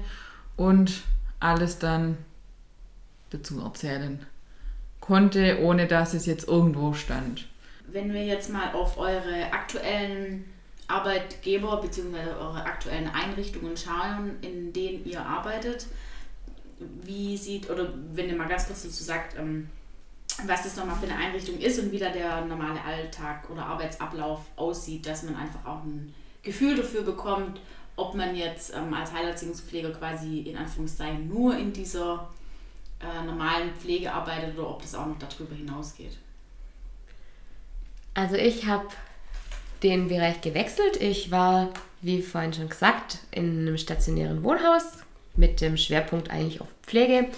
und alles dann dazu erzählen konnte, ohne dass es jetzt irgendwo stand. Wenn wir jetzt mal auf eure aktuellen Arbeitgeber bzw. eure aktuellen Einrichtungen schauen, in denen ihr arbeitet, wie sieht, oder wenn ihr mal ganz kurz dazu sagt, ähm, was das nochmal für eine Einrichtung ist und wie da der normale Alltag oder Arbeitsablauf aussieht, dass man einfach auch ein Gefühl dafür bekommt, ob man jetzt ähm, als Heilerziehungspfleger quasi in Anführungszeichen nur in dieser äh, normalen Pflege arbeitet oder ob das auch noch darüber hinausgeht. Also ich habe den Bereich gewechselt. Ich war, wie vorhin schon gesagt, in einem stationären Wohnhaus mit dem Schwerpunkt eigentlich auf Pflege.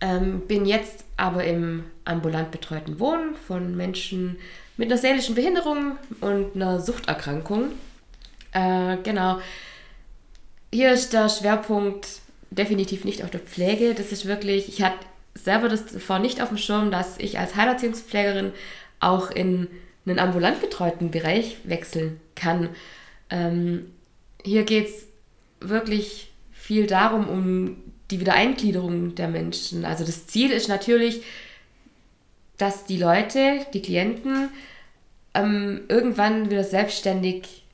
Ähm, bin jetzt aber im ambulant betreuten Wohnen von Menschen mit einer seelischen Behinderung und einer Suchterkrankung. Äh, genau. Hier ist der Schwerpunkt definitiv nicht auf der Pflege. Das ist wirklich, ich hatte selber das davor nicht auf dem Schirm, dass ich als Heilerziehungspflegerin auch in einen ambulant betreuten Bereich wechseln kann. Ähm, hier geht es wirklich viel darum, um die Wiedereingliederung der Menschen. Also das Ziel ist natürlich, dass die Leute, die Klienten, ähm, irgendwann wieder selbstständig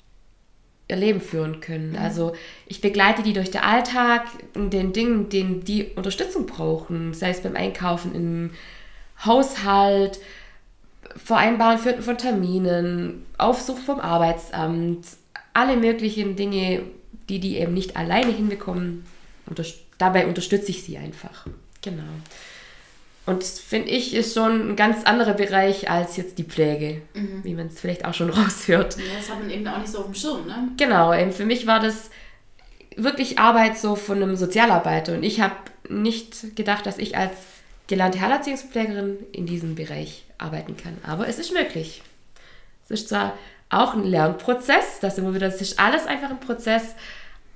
ihr Leben führen können. Mhm. Also ich begleite die durch den Alltag in den Dingen, denen die Unterstützung brauchen, sei es beim Einkaufen im Haushalt, Vereinbaren von Terminen, Aufsuch vom Arbeitsamt, alle möglichen Dinge, die die eben nicht alleine hinbekommen. Unter dabei unterstütze ich sie einfach. Genau. Und das finde ich ist schon ein ganz anderer Bereich als jetzt die Pflege, mhm. wie man es vielleicht auch schon raushört. Ja, das hat man eben auch nicht so auf dem Schirm, ne? Genau, eben für mich war das wirklich Arbeit so von einem Sozialarbeiter. Und ich habe nicht gedacht, dass ich als gelernte Heilerziehungspflegerin in diesem Bereich arbeiten kann. Aber es ist möglich. Es ist zwar auch ein Lernprozess, das immer wieder, es ist alles einfach ein Prozess,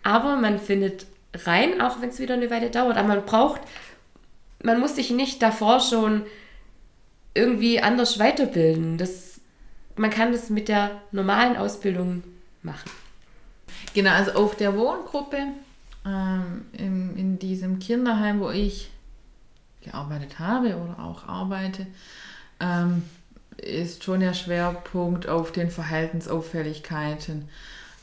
aber man findet rein, auch wenn es wieder eine Weile dauert. Aber man braucht, man muss sich nicht davor schon irgendwie anders weiterbilden. Das, man kann das mit der normalen Ausbildung machen. Genau, also auf der Wohngruppe ähm, in, in diesem Kinderheim, wo ich gearbeitet habe oder auch arbeite, ähm, ist schon der Schwerpunkt auf den Verhaltensauffälligkeiten.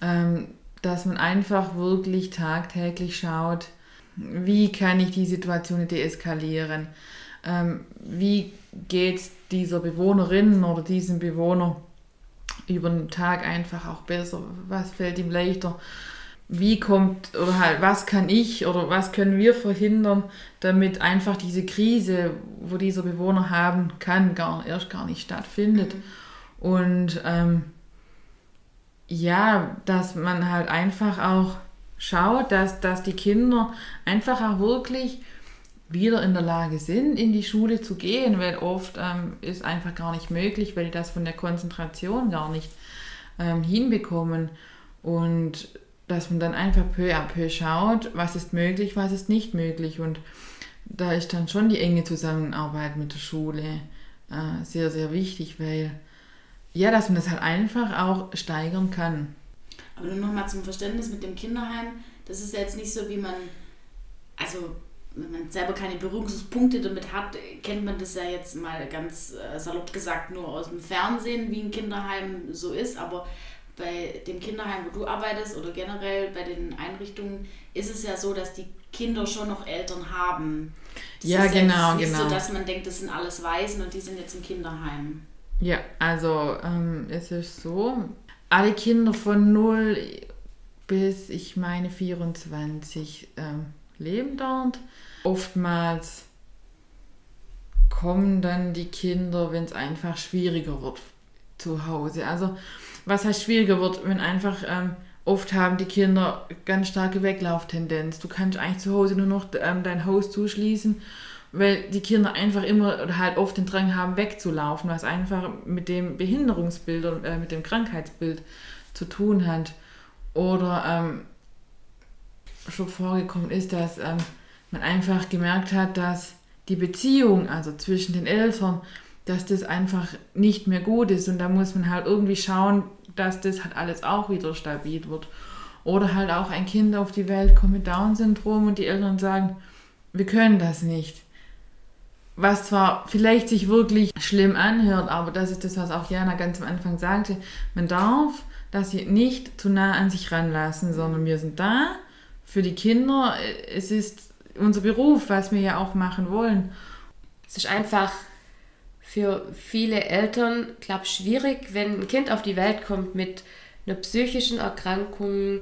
Ähm, dass man einfach wirklich tagtäglich schaut, wie kann ich die Situation deeskalieren? Ähm, wie geht es dieser Bewohnerin oder diesem Bewohner über den Tag einfach auch besser? Was fällt ihm leichter? Wie kommt oder halt, was kann ich oder was können wir verhindern, damit einfach diese Krise, wo dieser Bewohner haben kann, gar, erst gar nicht stattfindet? Mhm. Und ähm, ja, dass man halt einfach auch schaut, dass, dass die Kinder einfach auch wirklich wieder in der Lage sind, in die Schule zu gehen, weil oft ähm, ist einfach gar nicht möglich, weil die das von der Konzentration gar nicht ähm, hinbekommen. Und dass man dann einfach peu à peu schaut, was ist möglich, was ist nicht möglich. Und da ist dann schon die enge Zusammenarbeit mit der Schule äh, sehr, sehr wichtig, weil ja, dass man das halt einfach auch steigern kann. Aber nur nochmal zum Verständnis mit dem Kinderheim, das ist ja jetzt nicht so, wie man, also wenn man selber keine Berührungspunkte damit hat, kennt man das ja jetzt mal ganz äh, salopp gesagt nur aus dem Fernsehen, wie ein Kinderheim so ist. Aber bei dem Kinderheim, wo du arbeitest oder generell bei den Einrichtungen, ist es ja so, dass die Kinder schon noch Eltern haben. Das ja, ist genau, nicht genau. so, dass man denkt, das sind alles Waisen und die sind jetzt im Kinderheim. Ja, also ähm, es ist so, alle Kinder von 0 bis, ich meine, 24 ähm, leben dort. Oftmals kommen dann die Kinder, wenn es einfach schwieriger wird zu Hause. Also was heißt schwieriger wird, wenn einfach ähm, oft haben die Kinder ganz starke Weglauftendenz. Du kannst eigentlich zu Hause nur noch ähm, dein Haus zuschließen weil die Kinder einfach immer oder halt oft den Drang haben, wegzulaufen, was einfach mit dem Behinderungsbild oder äh, mit dem Krankheitsbild zu tun hat. Oder ähm, schon vorgekommen ist, dass ähm, man einfach gemerkt hat, dass die Beziehung, also zwischen den Eltern, dass das einfach nicht mehr gut ist und da muss man halt irgendwie schauen, dass das halt alles auch wieder stabil wird. Oder halt auch ein Kind auf die Welt kommt mit Down-Syndrom und die Eltern sagen, wir können das nicht was zwar vielleicht sich wirklich schlimm anhört, aber das ist das, was auch Jana ganz am Anfang sagte, man darf das hier nicht zu nah an sich ranlassen, sondern wir sind da für die Kinder. Es ist unser Beruf, was wir ja auch machen wollen. Es ist einfach für viele Eltern, glaube ich, schwierig, wenn ein Kind auf die Welt kommt mit einer psychischen Erkrankung.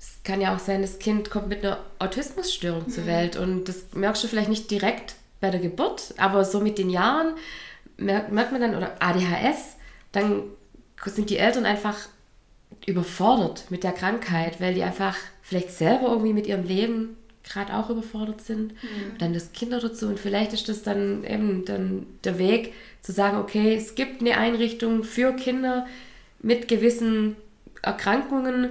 Es kann ja auch sein, das Kind kommt mit einer Autismusstörung mhm. zur Welt und das merkst du vielleicht nicht direkt bei der Geburt, aber so mit den Jahren merkt, merkt man dann, oder ADHS, dann sind die Eltern einfach überfordert mit der Krankheit, weil die einfach vielleicht selber irgendwie mit ihrem Leben gerade auch überfordert sind. Mhm. Dann das Kinder dazu und vielleicht ist das dann eben dann der Weg zu sagen, okay, es gibt eine Einrichtung für Kinder mit gewissen Erkrankungen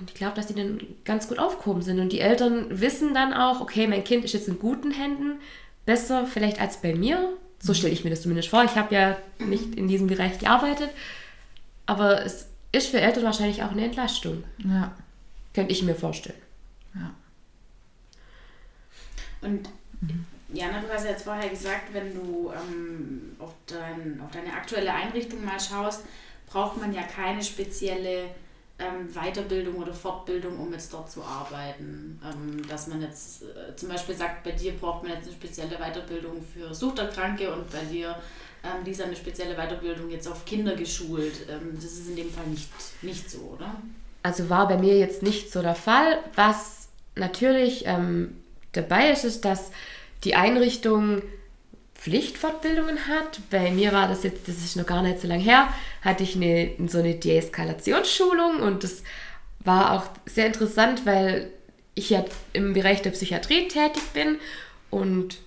und ich glaube, dass die dann ganz gut aufgehoben sind und die Eltern wissen dann auch, okay, mein Kind ist jetzt in guten Händen, besser vielleicht als bei mir. So stelle ich mir das zumindest vor. Ich habe ja nicht in diesem Bereich gearbeitet, aber es ist für Eltern wahrscheinlich auch eine Entlastung. Ja. Könnte ich mir vorstellen. Und mhm. Jana, du hast ja jetzt vorher gesagt, wenn du ähm, auf, dein, auf deine aktuelle Einrichtung mal schaust, braucht man ja keine spezielle ähm, Weiterbildung oder Fortbildung, um jetzt dort zu arbeiten. Ähm, dass man jetzt äh, zum Beispiel sagt, bei dir braucht man jetzt eine spezielle Weiterbildung für Suchterkranke und bei dir, ähm, Lisa, eine spezielle Weiterbildung jetzt auf Kinder geschult. Ähm, das ist in dem Fall nicht, nicht so, oder? Also war bei mir jetzt nicht so der Fall. Was natürlich ähm, dabei ist, ist, dass die Einrichtung Pflichtfortbildungen hat. Bei mir war das jetzt, das ist noch gar nicht so lange her, hatte ich eine, so eine Deeskalationsschulung und das war auch sehr interessant, weil ich ja im Bereich der Psychiatrie tätig bin und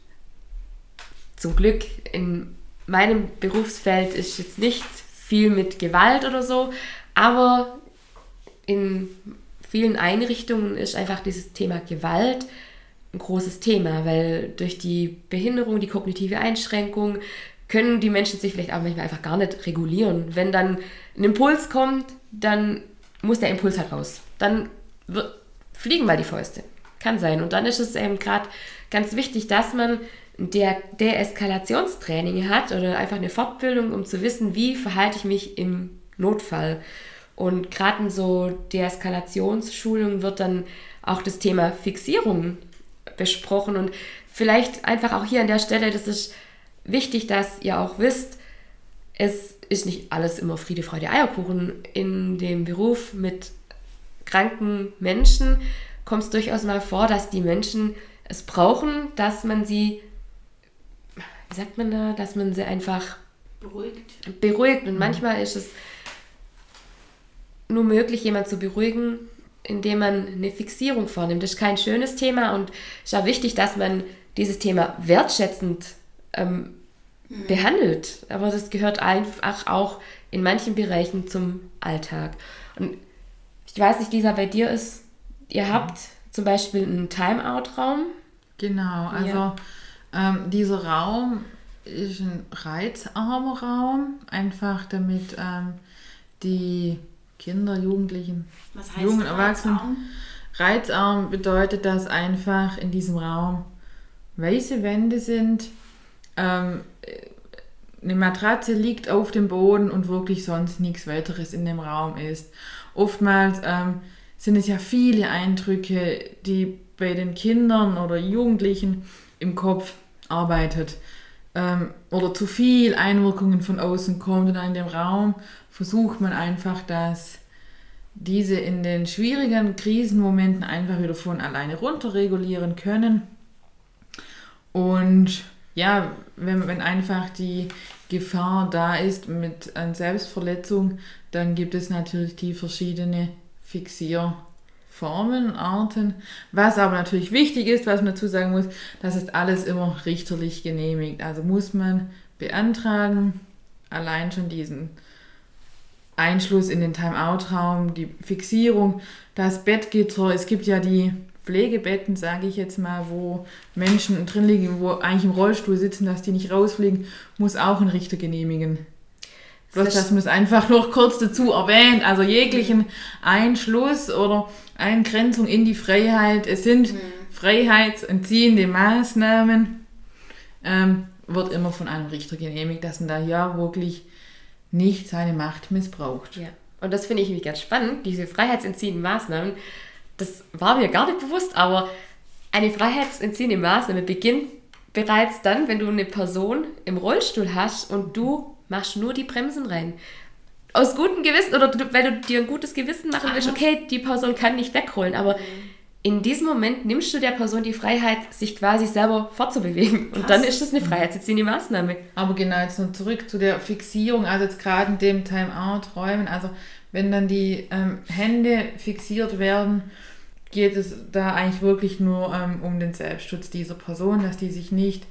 zum Glück in meinem Berufsfeld ist jetzt nicht viel mit Gewalt oder so, aber in vielen Einrichtungen ist einfach dieses Thema Gewalt ein großes Thema, weil durch die Behinderung, die kognitive Einschränkung können die Menschen sich vielleicht auch manchmal einfach gar nicht regulieren. Wenn dann ein Impuls kommt, dann muss der Impuls halt raus. Dann wird, fliegen mal die Fäuste. Kann sein. Und dann ist es eben gerade ganz wichtig, dass man der Deeskalationstraining hat oder einfach eine Fortbildung, um zu wissen, wie verhalte ich mich im Notfall. Und gerade in so Deeskalationsschulungen wird dann auch das Thema Fixierung besprochen und vielleicht einfach auch hier an der Stelle, das ist wichtig, dass ihr auch wisst, es ist nicht alles immer Friede, Freude, Eierkuchen. In dem Beruf mit kranken Menschen kommt es durchaus mal vor, dass die Menschen es brauchen, dass man sie, wie sagt man da, dass man sie einfach beruhigt. Beruhigt. Und manchmal ist es nur möglich, jemanden zu beruhigen, indem man eine Fixierung vornimmt. Das ist kein schönes Thema und es ist auch wichtig, dass man dieses Thema wertschätzend ähm, mhm. behandelt. Aber das gehört einfach auch in manchen Bereichen zum Alltag. Und ich weiß nicht, Lisa, bei dir ist, ihr mhm. habt zum Beispiel einen Timeout-Raum. Genau, also ja. ähm, dieser Raum ist ein reizarmer Raum, einfach damit ähm, die Kinder, Jugendlichen, jungen Erwachsenen. Reizarm? reizarm bedeutet, dass einfach in diesem Raum weiße Wände sind, ähm, eine Matratze liegt auf dem Boden und wirklich sonst nichts weiteres in dem Raum ist. Oftmals ähm, sind es ja viele Eindrücke, die bei den Kindern oder Jugendlichen im Kopf arbeitet. Ähm, oder zu viel Einwirkungen von außen kommt und in dem Raum versucht man einfach, dass diese in den schwierigen Krisenmomenten einfach wieder von alleine runterregulieren können. Und ja, wenn, wenn einfach die Gefahr da ist mit einer Selbstverletzung, dann gibt es natürlich die verschiedenen Fixierformen, Arten. Was aber natürlich wichtig ist, was man dazu sagen muss, das ist alles immer richterlich genehmigt. Also muss man beantragen, allein schon diesen Einschluss in den Timeout-Raum, die Fixierung, das Bettgitter. Es gibt ja die Pflegebetten, sage ich jetzt mal, wo Menschen drin liegen, wo eigentlich im Rollstuhl sitzen, dass die nicht rausfliegen, muss auch ein Richter genehmigen. Bloß, dass man es einfach noch kurz dazu erwähnt. Also jeglichen Einschluss oder Eingrenzung in die Freiheit. Es sind mhm. freiheitsentziehende Maßnahmen. Ähm, wird immer von einem Richter genehmigt, dass man da ja wirklich nicht seine Macht missbraucht. Ja. Und das finde ich ganz spannend, diese freiheitsentziehenden Maßnahmen. Das war mir gar nicht bewusst, aber eine freiheitsentziehende Maßnahme beginnt bereits dann, wenn du eine Person im Rollstuhl hast und du machst nur die Bremsen rein. Aus gutem Gewissen oder du, weil du dir ein gutes Gewissen machen willst, okay, die Person kann nicht wegrollen, aber mhm in diesem Moment nimmst du der Person die Freiheit, sich quasi selber fortzubewegen. Und Krass. dann ist das eine freiheitsentziehende Maßnahme. Aber genau, jetzt noch zurück zu der Fixierung, also jetzt gerade in dem Timeout-Räumen, also wenn dann die ähm, Hände fixiert werden, geht es da eigentlich wirklich nur ähm, um den Selbstschutz dieser Person, dass die sich nicht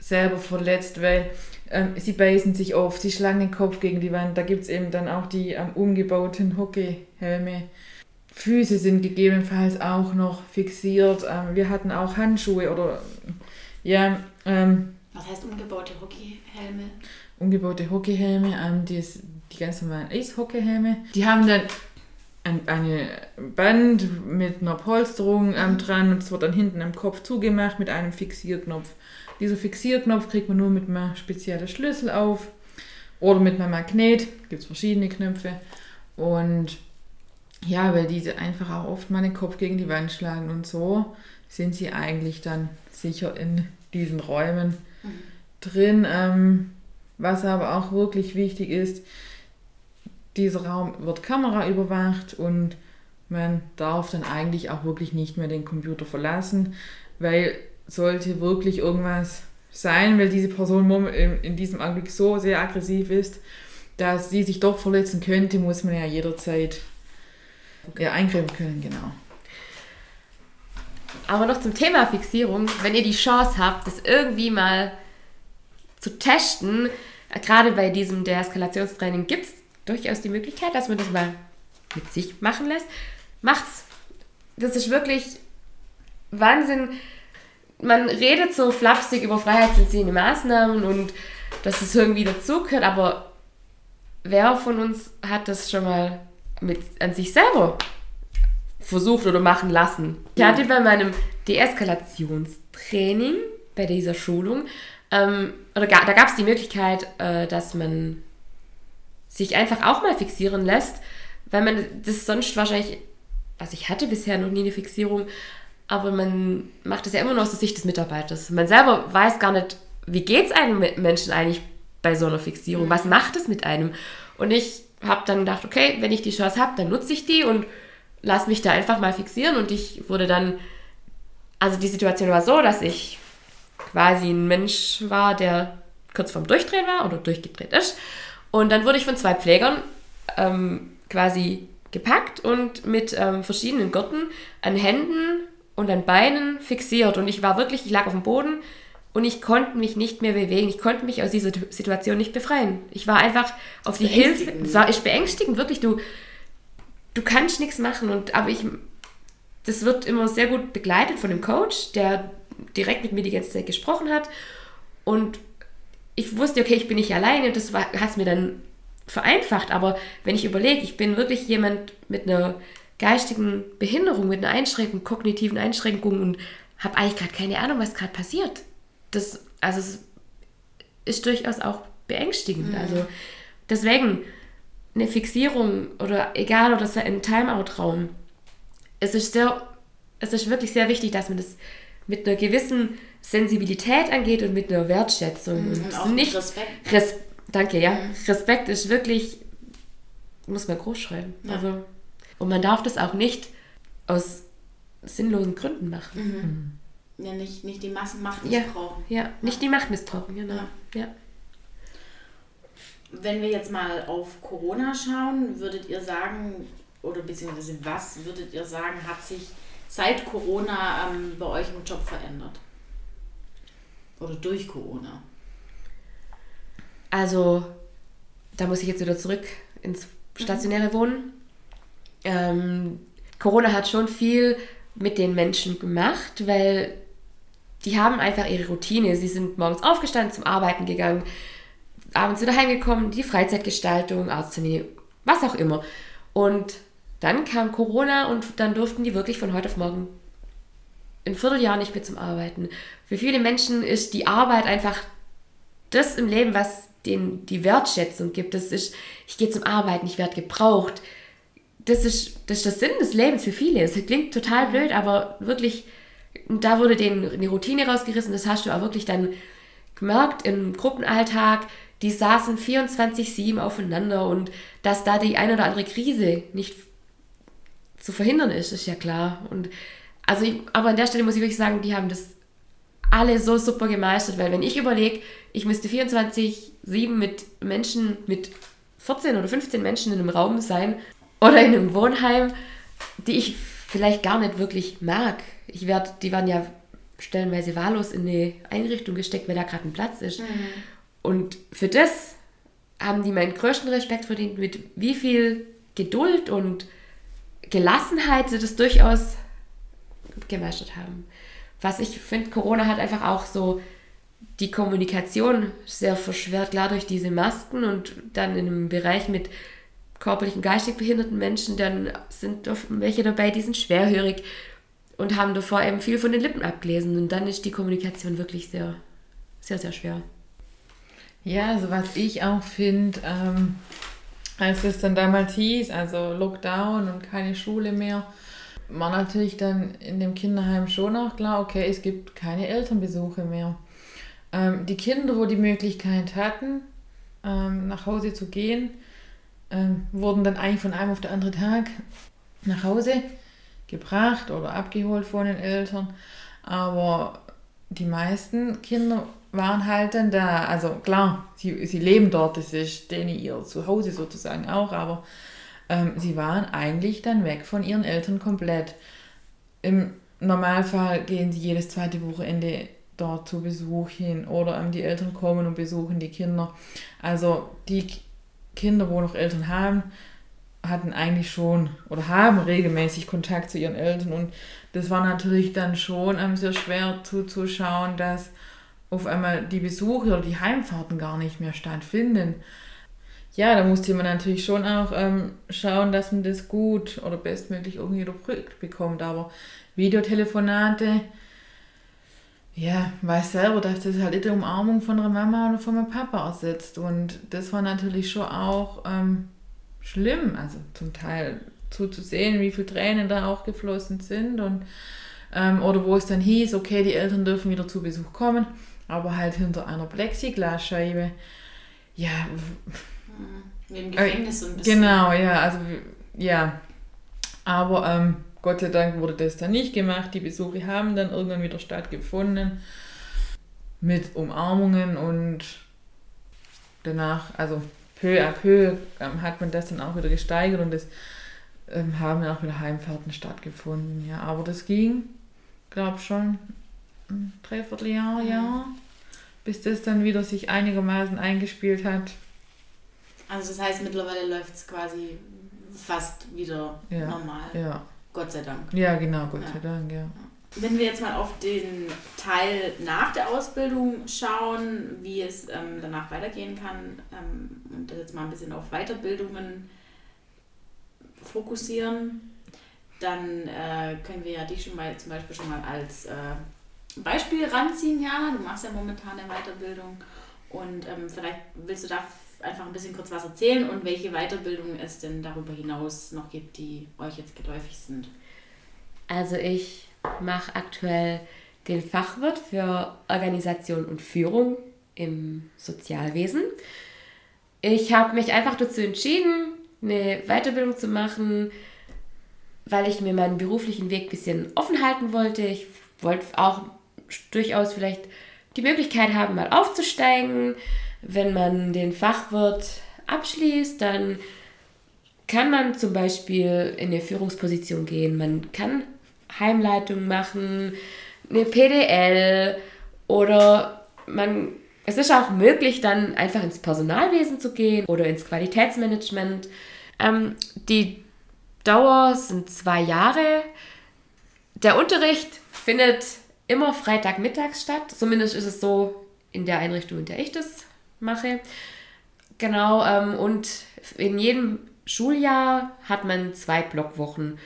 selber verletzt, weil ähm, sie beißen sich auf, sie schlagen den Kopf gegen die Wand. Da gibt es eben dann auch die ähm, umgebauten Hockeyhelme Füße sind gegebenenfalls auch noch fixiert. Ähm, wir hatten auch Handschuhe oder ja. Ähm, Was heißt umgebaute Hockeyhelme? Umgebaute Hockeyhelme, ähm, die, ist, die ganz normalen Eishockeyhelme. Die haben dann ein eine Band mit einer Polsterung ähm, mhm. dran und es wird dann hinten am Kopf zugemacht mit einem Fixierknopf. Dieser Fixierknopf kriegt man nur mit einem speziellen Schlüssel auf oder mit einem Magnet. Gibt es verschiedene Knöpfe. Und ja, weil diese einfach auch oft mal den Kopf gegen die Wand schlagen und so sind sie eigentlich dann sicher in diesen Räumen mhm. drin. Ähm, was aber auch wirklich wichtig ist, dieser Raum wird Kamera überwacht und man darf dann eigentlich auch wirklich nicht mehr den Computer verlassen, weil sollte wirklich irgendwas sein, weil diese Person in diesem Augenblick so sehr aggressiv ist, dass sie sich doch verletzen könnte, muss man ja jederzeit ja, eingreifen können, genau. Aber noch zum Thema Fixierung, wenn ihr die Chance habt, das irgendwie mal zu testen, gerade bei diesem Deeskalationstraining gibt es durchaus die Möglichkeit, dass man das mal mit sich machen lässt. Macht's. Das ist wirklich Wahnsinn. Man redet so flapsig über freiheitsentziehende Maßnahmen und dass es irgendwie dazugehört, aber wer von uns hat das schon mal mit an sich selber versucht oder machen lassen. Ich hatte bei meinem Deeskalationstraining, bei dieser Schulung, ähm, oder da gab es die Möglichkeit, äh, dass man sich einfach auch mal fixieren lässt, weil man das sonst wahrscheinlich, also ich hatte bisher noch nie eine Fixierung, aber man macht es ja immer noch aus der Sicht des Mitarbeiters. Man selber weiß gar nicht, wie geht es einem Menschen eigentlich bei so einer Fixierung, was macht es mit einem? Und ich habe dann gedacht, okay, wenn ich die Chance habe, dann nutze ich die und lass mich da einfach mal fixieren und ich wurde dann, also die Situation war so, dass ich quasi ein Mensch war, der kurz vorm Durchdrehen war oder durchgedreht ist. Und dann wurde ich von zwei Pflegern ähm, quasi gepackt und mit ähm, verschiedenen Gurten an Händen und an Beinen fixiert. Und ich war wirklich, ich lag auf dem Boden und ich konnte mich nicht mehr bewegen. Ich konnte mich aus dieser Situation nicht befreien. Ich war einfach auf die Hilfe. Es war ist beängstigend, wirklich. Du, du kannst nichts machen. Und, aber ich, das wird immer sehr gut begleitet von dem Coach, der direkt mit mir die ganze Zeit gesprochen hat. Und ich wusste, okay, ich bin nicht alleine. Das hat es mir dann vereinfacht. Aber wenn ich überlege, ich bin wirklich jemand mit einer geistigen Behinderung, mit einer Einschränkung, kognitiven Einschränkung und habe eigentlich gerade keine Ahnung, was gerade passiert. Das, also es ist durchaus auch beängstigend. Mhm. Also deswegen, eine Fixierung oder egal oder ein Timeout-Raum. Es ist sehr, es ist wirklich sehr wichtig, dass man das mit einer gewissen Sensibilität angeht und mit einer Wertschätzung. Mhm, und, und auch nicht, Respekt. Res, danke, ja. Mhm. Respekt ist wirklich, muss man groß schreiben. Ja. Also, und man darf das auch nicht aus sinnlosen Gründen machen. Mhm. Ja, nicht, nicht die Massenmacht missbrauchen. Ja, ja, nicht die Macht missbrauchen, genau. Ja. ja. Wenn wir jetzt mal auf Corona schauen, würdet ihr sagen, oder beziehungsweise was würdet ihr sagen, hat sich seit Corona ähm, bei euch im Job verändert? Oder durch Corona? Also, da muss ich jetzt wieder zurück ins stationäre Wohnen. Ähm, Corona hat schon viel mit den Menschen gemacht, weil die haben einfach ihre Routine. Sie sind morgens aufgestanden, zum Arbeiten gegangen, abends wieder heimgekommen, die Freizeitgestaltung, Arzttermine, was auch immer. Und dann kam Corona und dann durften die wirklich von heute auf morgen ein Vierteljahr nicht mehr zum Arbeiten. Für viele Menschen ist die Arbeit einfach das im Leben, was denen die Wertschätzung gibt. Das ist, ich gehe zum Arbeiten, ich werde gebraucht. Das ist, das ist der Sinn des Lebens für viele. Es klingt total blöd, aber wirklich, da wurde denen eine Routine rausgerissen. Das hast du auch wirklich dann gemerkt im Gruppenalltag die saßen 24-7 aufeinander und dass da die eine oder andere Krise nicht zu verhindern ist, ist ja klar. Und also ich, aber an der Stelle muss ich wirklich sagen, die haben das alle so super gemeistert, weil wenn ich überlege, ich müsste 24-7 mit Menschen, mit 14 oder 15 Menschen in einem Raum sein oder in einem Wohnheim, die ich vielleicht gar nicht wirklich mag. Ich werd, die waren ja stellenweise wahllos in eine Einrichtung gesteckt, weil da gerade ein Platz ist. Mhm. Und für das haben die meinen größten Respekt verdient, mit wie viel Geduld und Gelassenheit sie das durchaus gemeistert haben. Was ich finde, Corona hat einfach auch so die Kommunikation sehr verschwert, klar durch diese Masken und dann in einem Bereich mit körperlich und geistig behinderten Menschen, dann sind welche dabei, die sind schwerhörig und haben davor eben viel von den Lippen abgelesen und dann ist die Kommunikation wirklich sehr, sehr, sehr schwer. Ja, also was ich auch finde, ähm, als es dann damals hieß, also Lockdown und keine Schule mehr, war natürlich dann in dem Kinderheim schon auch klar, okay, es gibt keine Elternbesuche mehr. Ähm, die Kinder, wo die Möglichkeit hatten, ähm, nach Hause zu gehen, ähm, wurden dann eigentlich von einem auf den anderen Tag nach Hause gebracht oder abgeholt von den Eltern. Aber die meisten Kinder waren halt dann da. Also klar, sie, sie leben dort, das ist denen ihr Zuhause sozusagen auch, aber ähm, sie waren eigentlich dann weg von ihren Eltern komplett. Im Normalfall gehen sie jedes zweite Wochenende dort zu Besuch hin oder ähm, die Eltern kommen und besuchen die Kinder. Also die Kinder, wo noch Eltern haben, hatten eigentlich schon oder haben regelmäßig Kontakt zu ihren Eltern und das war natürlich dann schon ähm, sehr schwer zuzuschauen, dass auf einmal die Besuche oder die Heimfahrten gar nicht mehr stattfinden. Ja, da musste man natürlich schon auch ähm, schauen, dass man das gut oder bestmöglich irgendwie überbrückt bekommt. Aber Videotelefonate, ja, weiß selber, dass das halt die Umarmung von einer Mama oder von einem Papa ersetzt. Und das war natürlich schon auch ähm, schlimm, also zum Teil zuzusehen, wie viele Tränen da auch geflossen sind. Und, ähm, oder wo es dann hieß, okay, die Eltern dürfen wieder zu Besuch kommen, aber halt hinter einer Plexiglasscheibe. Ja. Wie im Gefängnis so ein bisschen. Genau, ja, also ja. Aber ähm, Gott sei Dank wurde das dann nicht gemacht. Die Besuche haben dann irgendwann wieder stattgefunden mit Umarmungen und danach, also peu à peu ähm, hat man das dann auch wieder gesteigert und es ähm, haben dann auch wieder Heimfahrten stattgefunden. Ja, aber das ging, glaube schon ein Dreivierteljahr, mhm. ja, bis das dann wieder sich einigermaßen eingespielt hat. Also das heißt, mittlerweile läuft es quasi fast wieder ja, normal. Ja. Gott sei Dank. Ja, genau, Gott ja. sei Dank, ja. Wenn wir jetzt mal auf den Teil nach der Ausbildung schauen, wie es ähm, danach weitergehen kann ähm, und jetzt mal ein bisschen auf Weiterbildungen fokussieren, dann äh, können wir ja dich schon mal zum Beispiel schon mal als äh, Beispiel ranziehen, Jana. Du machst ja momentan eine Weiterbildung und ähm, vielleicht willst du da einfach ein bisschen kurz was erzählen und welche Weiterbildungen es denn darüber hinaus noch gibt, die euch jetzt geläufig sind. Also ich mache aktuell den Fachwirt für Organisation und Führung im Sozialwesen. Ich habe mich einfach dazu entschieden, eine Weiterbildung zu machen, weil ich mir meinen beruflichen Weg ein bisschen offen halten wollte. Ich wollte auch durchaus vielleicht die Möglichkeit haben, mal aufzusteigen, wenn man den Fachwirt abschließt, dann kann man zum Beispiel in eine Führungsposition gehen. Man kann Heimleitung machen, eine PDL oder man, es ist auch möglich, dann einfach ins Personalwesen zu gehen oder ins Qualitätsmanagement. Ähm, die Dauer sind zwei Jahre. Der Unterricht findet immer Freitagmittags statt. Zumindest ist es so in der Einrichtung, in der ich das mache. Genau, ähm, und in jedem Schuljahr hat man zwei Blockwochen.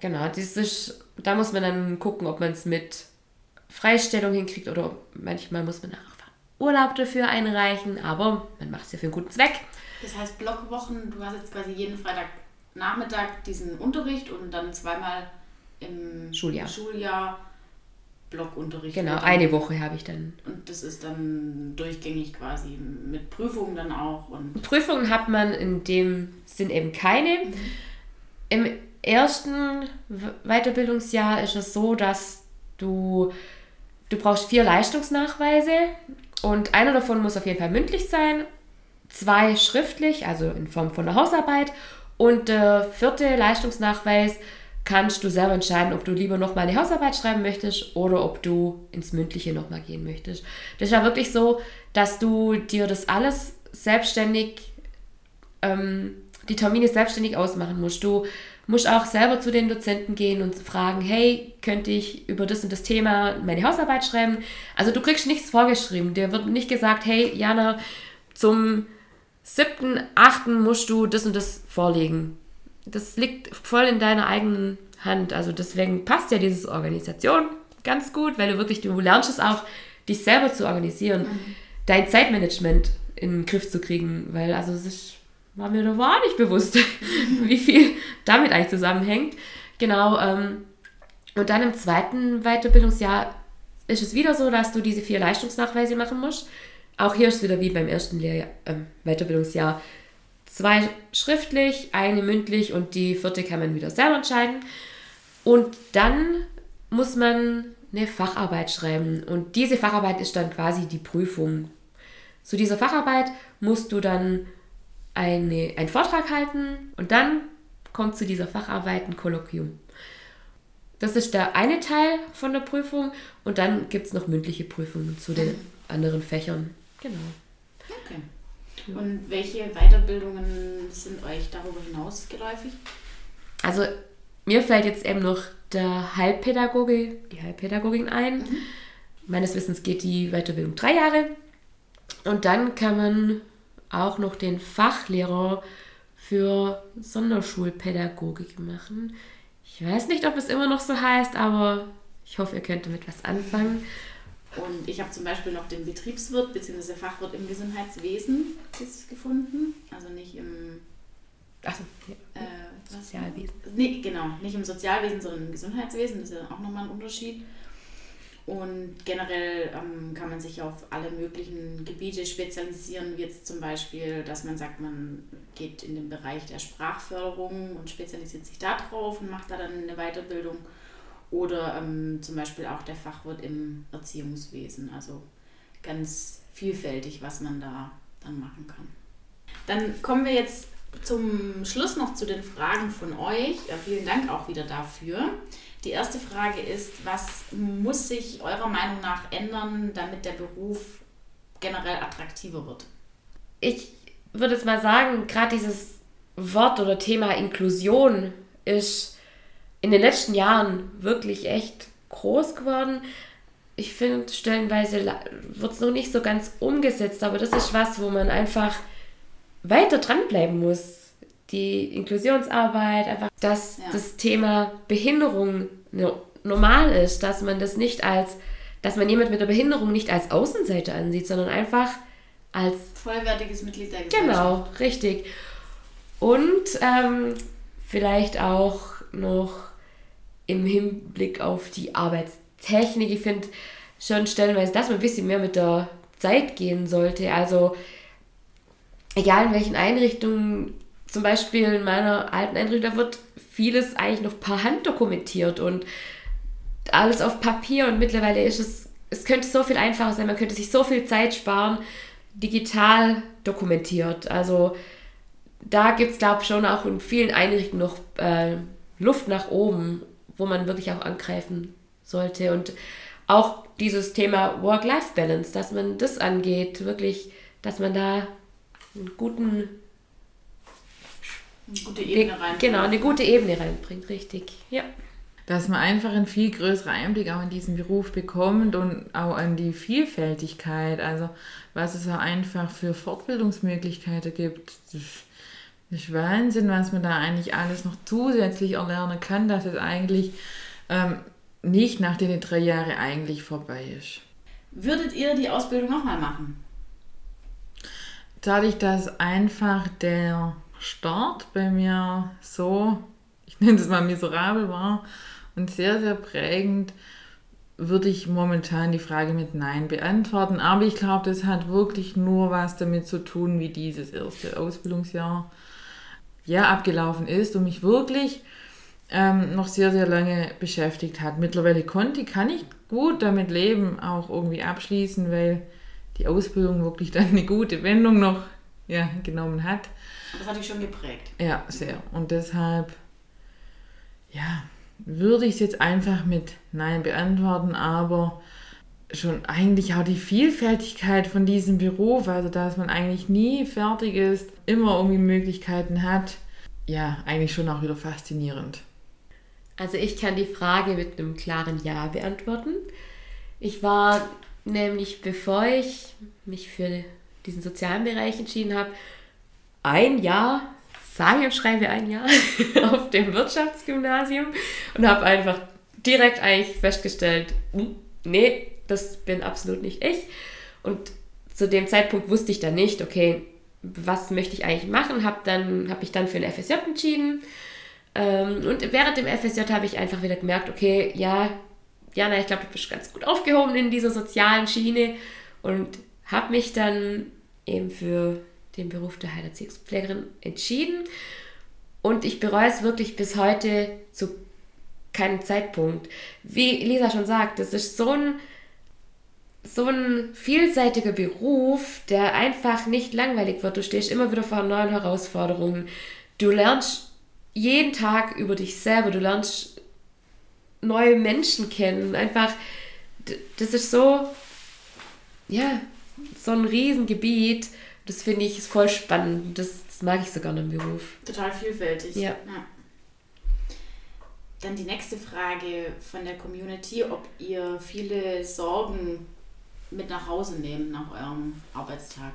Genau, das ist, da muss man dann gucken, ob man es mit Freistellung hinkriegt oder manchmal muss man auch Urlaub dafür einreichen, aber man macht es ja für einen guten Zweck. Das heißt, Blockwochen, du hast jetzt quasi jeden Freitagnachmittag diesen Unterricht und dann zweimal im Schuljahr, Schuljahr Blockunterricht. Genau, eine Woche habe ich dann. Und das ist dann durchgängig quasi mit Prüfungen dann auch. Und Prüfungen hat man in dem Sinn eben keine. Mhm. Im ersten Weiterbildungsjahr ist es so, dass du, du brauchst vier Leistungsnachweise und einer davon muss auf jeden Fall mündlich sein, zwei schriftlich, also in Form von einer Hausarbeit und der vierte Leistungsnachweis kannst du selber entscheiden, ob du lieber nochmal eine Hausarbeit schreiben möchtest oder ob du ins Mündliche nochmal gehen möchtest. Das ist ja wirklich so, dass du dir das alles selbstständig, ähm, die Termine selbstständig ausmachen musst. Du musst auch selber zu den Dozenten gehen und fragen, hey, könnte ich über das und das Thema meine Hausarbeit schreiben? Also du kriegst nichts vorgeschrieben. Dir wird nicht gesagt, hey, Jana, zum siebten, achten musst du das und das vorlegen das liegt voll in deiner eigenen Hand. Also deswegen passt ja diese Organisation ganz gut, weil du wirklich, du lernst es auch, dich selber zu organisieren, mhm. dein Zeitmanagement in den Griff zu kriegen, weil also es ist, war mir da war nicht bewusst, wie viel damit eigentlich zusammenhängt. Genau. Ähm, und dann im zweiten Weiterbildungsjahr ist es wieder so, dass du diese vier Leistungsnachweise machen musst. Auch hier ist es wieder wie beim ersten Lehrjahr, äh, Weiterbildungsjahr Zwei schriftlich, eine mündlich und die vierte kann man wieder selber entscheiden. Und dann muss man eine Facharbeit schreiben. Und diese Facharbeit ist dann quasi die Prüfung. Zu dieser Facharbeit musst du dann eine, einen Vortrag halten und dann kommt zu dieser Facharbeit ein Kolloquium. Das ist der eine Teil von der Prüfung und dann gibt es noch mündliche Prüfungen zu den anderen Fächern. Genau. Okay. Und welche Weiterbildungen sind euch darüber hinaus geläufig? Also mir fällt jetzt eben noch der Heilpädagoge, die Heilpädagogin ein. Mhm. Meines Wissens geht die Weiterbildung drei Jahre. Und dann kann man auch noch den Fachlehrer für Sonderschulpädagogik machen. Ich weiß nicht, ob es immer noch so heißt, aber ich hoffe, ihr könnt damit was anfangen. Und ich habe zum Beispiel noch den Betriebswirt bzw. Fachwirt im Gesundheitswesen gefunden. Also nicht im Achso, ja. äh, Sozialwesen. Nee, genau, nicht im Sozialwesen, sondern im Gesundheitswesen. Das ist ja auch nochmal ein Unterschied. Und generell ähm, kann man sich auf alle möglichen Gebiete spezialisieren, wie jetzt zum Beispiel, dass man sagt, man geht in den Bereich der Sprachförderung und spezialisiert sich da drauf und macht da dann eine Weiterbildung. Oder ähm, zum Beispiel auch der Fachwirt im Erziehungswesen. Also ganz vielfältig, was man da dann machen kann. Dann kommen wir jetzt zum Schluss noch zu den Fragen von euch. Ja, vielen Dank auch wieder dafür. Die erste Frage ist, was muss sich eurer Meinung nach ändern, damit der Beruf generell attraktiver wird? Ich würde jetzt mal sagen, gerade dieses Wort oder Thema Inklusion ist in den letzten Jahren wirklich echt groß geworden. Ich finde, stellenweise wird es noch nicht so ganz umgesetzt, aber das ist was, wo man einfach weiter dranbleiben muss die Inklusionsarbeit, einfach, dass ja. das Thema Behinderung normal ist, dass man das nicht als, dass man jemand mit einer Behinderung nicht als Außenseiter ansieht, sondern einfach als vollwertiges Mitglied der Gesellschaft. Genau, richtig. Und ähm, vielleicht auch noch im Hinblick auf die Arbeitstechnik. Ich finde schon stellenweise, dass man ein bisschen mehr mit der Zeit gehen sollte. Also egal in welchen Einrichtungen zum Beispiel in meiner alten Einrichtung, da wird vieles eigentlich noch per Hand dokumentiert und alles auf Papier und mittlerweile ist es, es könnte so viel einfacher sein, man könnte sich so viel Zeit sparen, digital dokumentiert. Also da gibt es, glaube ich, schon auch in vielen Einrichtungen noch äh, Luft nach oben, wo man wirklich auch angreifen sollte. Und auch dieses Thema Work-Life-Balance, dass man das angeht, wirklich, dass man da einen guten eine gute Ebene reinbringt. Genau, eine gute Ebene reinbringt, richtig. Ja. Dass man einfach einen viel größeren Einblick auch in diesen Beruf bekommt und auch an die Vielfältigkeit, also was es auch einfach für Fortbildungsmöglichkeiten gibt. Das ist Wahnsinn, was man da eigentlich alles noch zusätzlich erlernen kann, dass es eigentlich ähm, nicht nach den drei Jahren eigentlich vorbei ist. Würdet ihr die Ausbildung nochmal machen? Dadurch, dass einfach der Start bei mir so, ich nenne es mal miserabel war und sehr, sehr prägend, würde ich momentan die Frage mit Nein beantworten. Aber ich glaube, das hat wirklich nur was damit zu tun, wie dieses erste Ausbildungsjahr ja, abgelaufen ist und mich wirklich ähm, noch sehr, sehr lange beschäftigt hat. Mittlerweile konnte, kann ich gut damit leben, auch irgendwie abschließen, weil die Ausbildung wirklich dann eine gute Wendung noch ja, genommen hat. Das hat dich schon geprägt. Ja, sehr. Und deshalb, ja, würde ich es jetzt einfach mit Nein beantworten, aber schon eigentlich auch die Vielfältigkeit von diesem Beruf, also dass man eigentlich nie fertig ist, immer irgendwie Möglichkeiten hat, ja, eigentlich schon auch wieder faszinierend. Also ich kann die Frage mit einem klaren Ja beantworten. Ich war nämlich, bevor ich mich für diesen sozialen Bereich entschieden habe, ein Jahr, sage und schreibe ein Jahr, auf dem Wirtschaftsgymnasium und habe einfach direkt eigentlich festgestellt, hm, nee, das bin absolut nicht ich. Und zu dem Zeitpunkt wusste ich dann nicht, okay, was möchte ich eigentlich machen, habe dann habe ich dann für ein FSJ entschieden. Ähm, und während dem FSJ habe ich einfach wieder gemerkt, okay, ja, Jana, ich glaube, du bist ganz gut aufgehoben in dieser sozialen Schiene und habe mich dann eben für den Beruf der Heilerziehungspflegerin entschieden. Und ich bereue es wirklich bis heute zu keinem Zeitpunkt. Wie Lisa schon sagt, es ist so ein, so ein vielseitiger Beruf, der einfach nicht langweilig wird. Du stehst immer wieder vor neuen Herausforderungen. Du lernst jeden Tag über dich selber. Du lernst neue Menschen kennen. Einfach, das ist so, ja, so ein Riesengebiet. Das finde ich voll spannend. Das, das mag ich sogar im Beruf. Total vielfältig. Ja. ja. Dann die nächste Frage von der Community, ob ihr viele Sorgen mit nach Hause nehmt nach eurem Arbeitstag.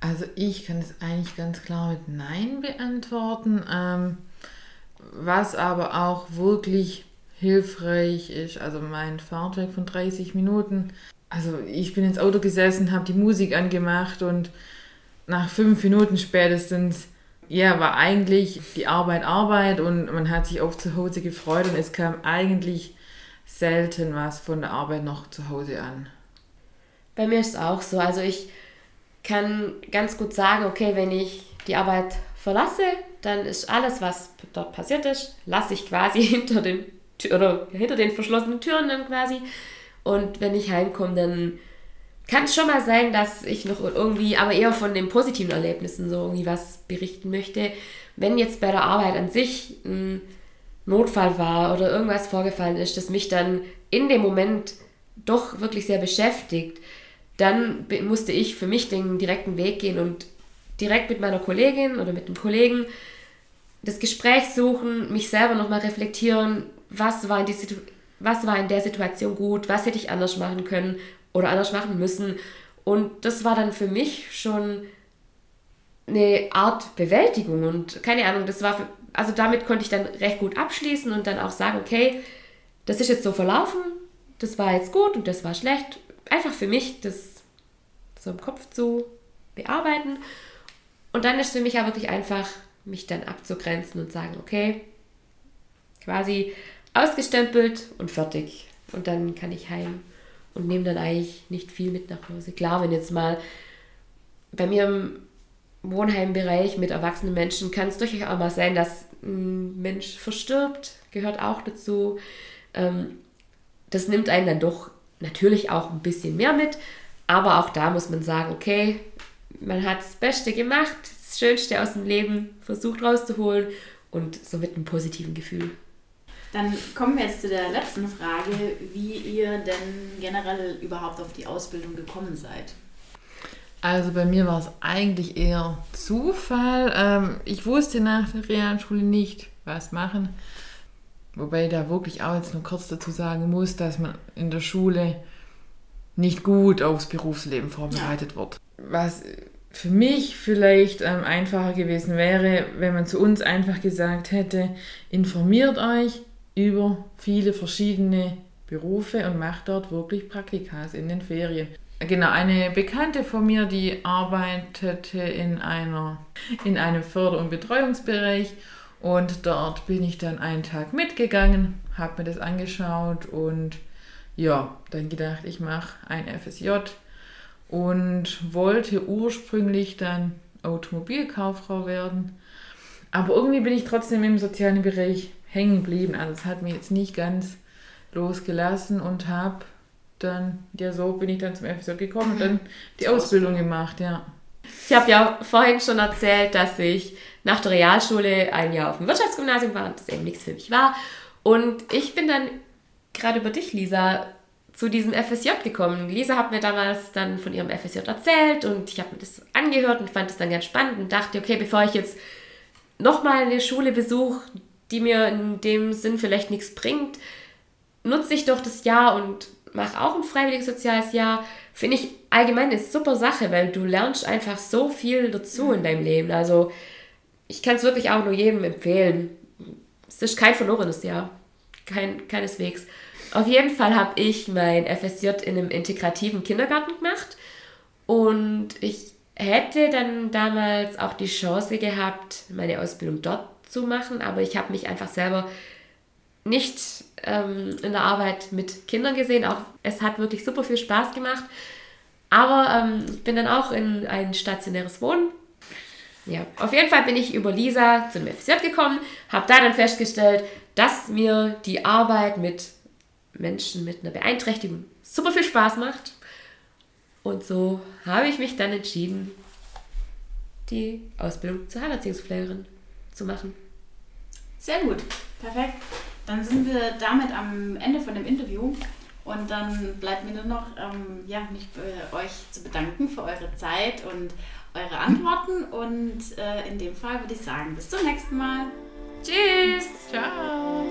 Also ich kann es eigentlich ganz klar mit Nein beantworten. Ähm, was aber auch wirklich hilfreich ist, also mein Fahrtweg von 30 Minuten. Also ich bin ins Auto gesessen, habe die Musik angemacht und nach fünf Minuten spätestens, ja, war eigentlich die Arbeit Arbeit und man hat sich auf zu Hause gefreut und es kam eigentlich selten was von der Arbeit noch zu Hause an. Bei mir ist es auch so. Also ich kann ganz gut sagen, okay, wenn ich die Arbeit verlasse, dann ist alles, was dort passiert ist, lasse ich quasi hinter den, oder hinter den verschlossenen Türen dann quasi. Und wenn ich heimkomme, dann kann es schon mal sein, dass ich noch irgendwie, aber eher von den positiven Erlebnissen so irgendwie was berichten möchte. Wenn jetzt bei der Arbeit an sich ein Notfall war oder irgendwas vorgefallen ist, das mich dann in dem Moment doch wirklich sehr beschäftigt, dann musste ich für mich den direkten Weg gehen und direkt mit meiner Kollegin oder mit dem Kollegen das Gespräch suchen, mich selber nochmal reflektieren, was war, in die was war in der Situation gut, was hätte ich anders machen können oder anders machen müssen. Und das war dann für mich schon eine Art Bewältigung und keine Ahnung, das war, für, also damit konnte ich dann recht gut abschließen und dann auch sagen, okay, das ist jetzt so verlaufen, das war jetzt gut und das war schlecht. Einfach für mich das so im Kopf zu bearbeiten. Und dann ist für mich ja wirklich einfach, mich dann abzugrenzen und sagen, okay, quasi ausgestempelt und fertig. Und dann kann ich heim und nehme dann eigentlich nicht viel mit nach Hause. Klar, wenn jetzt mal bei mir im Wohnheimbereich mit erwachsenen Menschen kann es durchaus auch mal sein, dass ein Mensch verstirbt, gehört auch dazu. Ähm, das nimmt einen dann doch natürlich auch ein bisschen mehr mit, aber auch da muss man sagen, okay, man hat das Beste gemacht, das Schönste aus dem Leben versucht rauszuholen und so mit einem positiven Gefühl. Dann kommen wir jetzt zu der letzten Frage, wie ihr denn generell überhaupt auf die Ausbildung gekommen seid. Also bei mir war es eigentlich eher Zufall. Ähm, ich wusste nach der Realschule nicht, was machen. Wobei ich da wirklich auch jetzt nur kurz dazu sagen muss, dass man in der Schule nicht gut aufs Berufsleben vorbereitet ja. wird. Was für mich vielleicht ähm, einfacher gewesen wäre, wenn man zu uns einfach gesagt hätte, informiert euch über viele verschiedene Berufe und macht dort wirklich Praktikas in den Ferien. Genau, eine Bekannte von mir, die arbeitete in, einer, in einem Förder- und Betreuungsbereich und dort bin ich dann einen Tag mitgegangen, habe mir das angeschaut und ja, dann gedacht, ich mache ein FSJ und wollte ursprünglich dann Automobilkauffrau werden. Aber irgendwie bin ich trotzdem im sozialen Bereich hängen geblieben. Also es hat mich jetzt nicht ganz losgelassen und habe dann, ja so bin ich dann zum FSJ gekommen und dann die Ausbildung gemacht, ja. Ich habe ja vorhin schon erzählt, dass ich nach der Realschule ein Jahr auf dem Wirtschaftsgymnasium war und das eben nichts für mich war. Und ich bin dann gerade über dich, Lisa, zu diesem FSJ gekommen. Lisa hat mir damals dann von ihrem FSJ erzählt und ich habe mir das angehört und fand es dann ganz spannend und dachte, okay, bevor ich jetzt nochmal eine Schule besuche, die mir in dem Sinn vielleicht nichts bringt, nutze ich doch das Jahr und mache auch ein freiwilliges soziales Jahr. Finde ich allgemein eine super Sache, weil du lernst einfach so viel dazu in deinem Leben. Also ich kann es wirklich auch nur jedem empfehlen. Es ist kein verlorenes Jahr. Kein, keineswegs. Auf jeden Fall habe ich mein FSJ in einem integrativen Kindergarten gemacht und ich hätte dann damals auch die Chance gehabt, meine Ausbildung dort zu machen, aber ich habe mich einfach selber nicht ähm, in der Arbeit mit Kindern gesehen. Auch es hat wirklich super viel Spaß gemacht. Aber ähm, bin dann auch in ein stationäres Wohnen. Ja, auf jeden Fall bin ich über Lisa zum FSJ gekommen, habe da dann festgestellt, dass mir die Arbeit mit Menschen mit einer Beeinträchtigung super viel Spaß macht. Und so habe ich mich dann entschieden, die Ausbildung zur Heilerziehungspflegerin zu machen. Sehr gut, perfekt. dann sind wir damit am Ende von dem Interview. Und dann bleibt mir nur noch, ähm, ja, mich bei euch zu bedanken für eure Zeit und eure Antworten. Und äh, in dem Fall würde ich sagen, bis zum nächsten Mal. Tschüss. Ciao.